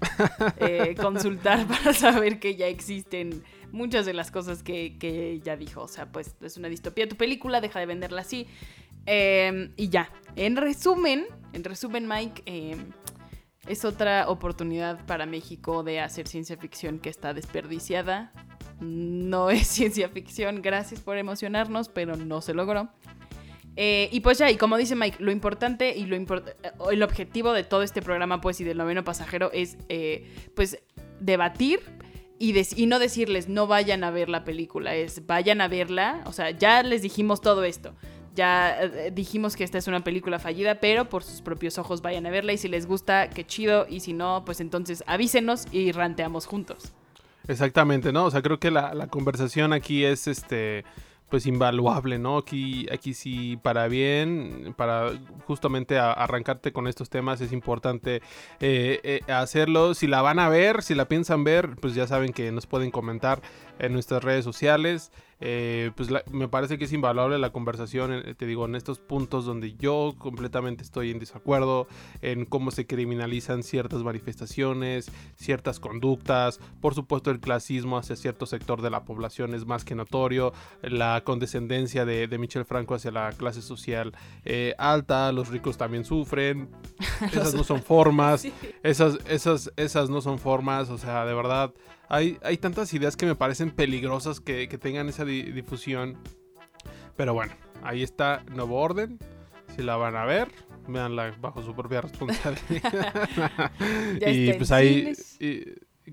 eh, consultar para saber que ya existen muchas de las cosas que, que ya dijo. O sea, pues es una distopía tu película, deja de venderla así. Eh, y ya, en resumen, en resumen Mike... Eh, es otra oportunidad para México de hacer ciencia ficción que está desperdiciada. No es ciencia ficción, gracias por emocionarnos, pero no se logró. Eh, y pues ya, y como dice Mike, lo importante y lo el objetivo de todo este programa, pues, y del noveno pasajero es, eh, pues, debatir y, y, no decirles no vayan a ver la película, es vayan a verla. O sea, ya les dijimos todo esto ya eh, dijimos que esta es una película fallida, pero por sus propios ojos vayan a verla y si les gusta, qué chido, y si no, pues entonces avísenos y ranteamos juntos. Exactamente, ¿no? O sea, creo que la, conversación aquí es este pues invaluable, ¿no? Aquí, aquí sí, para bien, para justamente arrancarte con estos temas es importante eh, eh, hacerlo. Si la van a ver, si la piensan ver, pues ya saben que nos pueden comentar en nuestras redes sociales. Eh, pues me parece que es invaluable la conversación, eh, te digo, en estos puntos donde yo completamente estoy en desacuerdo, en cómo se criminalizan ciertas manifestaciones, ciertas conductas, por supuesto el clasismo hacia cierto sector de la población es más que notorio, la condescendencia de, de Michel Franco hacia la clase social eh, alta, los ricos también sufren, esas no son formas, esas, esas, esas no son formas, o sea, de verdad hay, tantas ideas que me parecen peligrosas que, tengan esa difusión. Pero bueno, ahí está Nuevo Orden. Si la van a ver, véanla bajo su propia responsabilidad. y pues ahí.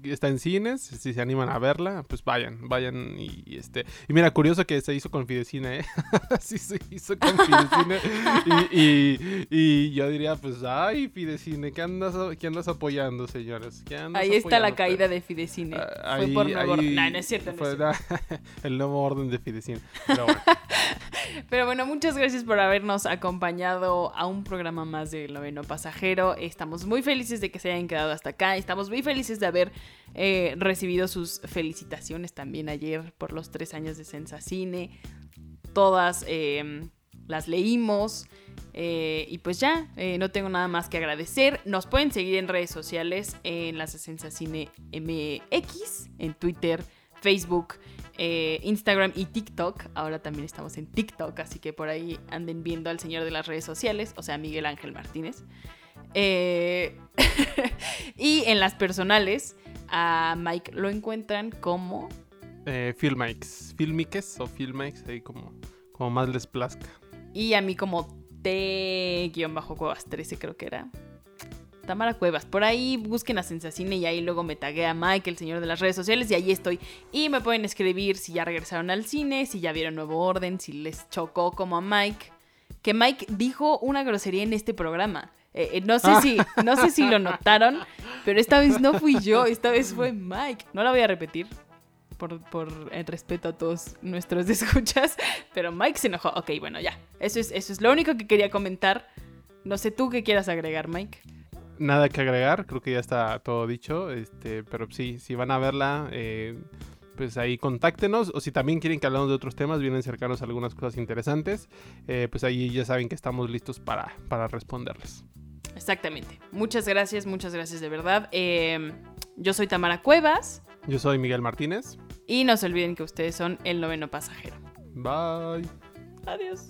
Está en cines, si se animan a verla, pues vayan, vayan y, este... Y mira, curioso que se hizo con Fidecine, ¿eh? sí se hizo con Fidecine. y, y, yo diría, pues, ay, Fidecine, ¿qué andas, qué andas apoyando, señores? ahí está la caída de Fidecine. Ah, fue por nuevo orden. No, no es cierto. el nuevo orden de Fidecine. Pero bueno. Pero bueno, muchas gracias por habernos acompañado a un programa más del noveno pasajero. Estamos muy felices de que se hayan quedado hasta acá. Estamos muy felices de haber eh, recibido sus felicitaciones también ayer por los tres años de Sensacine. Todas em, las leímos. Eh, y pues ya, eh, no tengo nada más que agradecer. Nos pueden seguir en redes sociales, en las Sensacine MX, en Twitter, Facebook, eh, Instagram y TikTok. Ahora también estamos en TikTok, así que por ahí anden viendo al señor de las redes sociales, o sea, Miguel Ángel Martínez. Y en las personales, a Mike lo encuentran como... Eh, Filmikes. Filmikes o Filmikes, ahí como, como más les plazca. Y a mí como T-Cuevas 13 creo que era. Tamara Cuevas. Por ahí busquen a Sensacine y ahí luego me tagué a Mike, el señor de las redes sociales, y ahí estoy. Y me pueden escribir si ya regresaron al cine, si ya vieron Nuevo Orden, si les chocó como a Mike. Que Mike dijo una grosería en este programa. Eh, eh, no sé ah. si, no sé si lo notaron, pero esta vez no fui yo, esta vez fue Mike. No la voy a repetir. Por, por el respeto a todos nuestros escuchas, pero Mike se enojó. Ok, bueno, ya. Eso es, eso es lo único que quería comentar. No sé tú qué quieras agregar, Mike nada que agregar, creo que ya está todo dicho, este, pero sí, si van a verla, eh, pues ahí contáctenos, o si también quieren que hablemos de otros temas, vienen cercanos a algunas cosas interesantes, eh, pues ahí ya saben que estamos listos para, para responderles. Exactamente. Muchas gracias, muchas gracias de verdad. Eh, yo soy Tamara Cuevas. Yo soy Miguel Martínez. Y no se olviden que ustedes son el noveno pasajero. Bye. Adiós.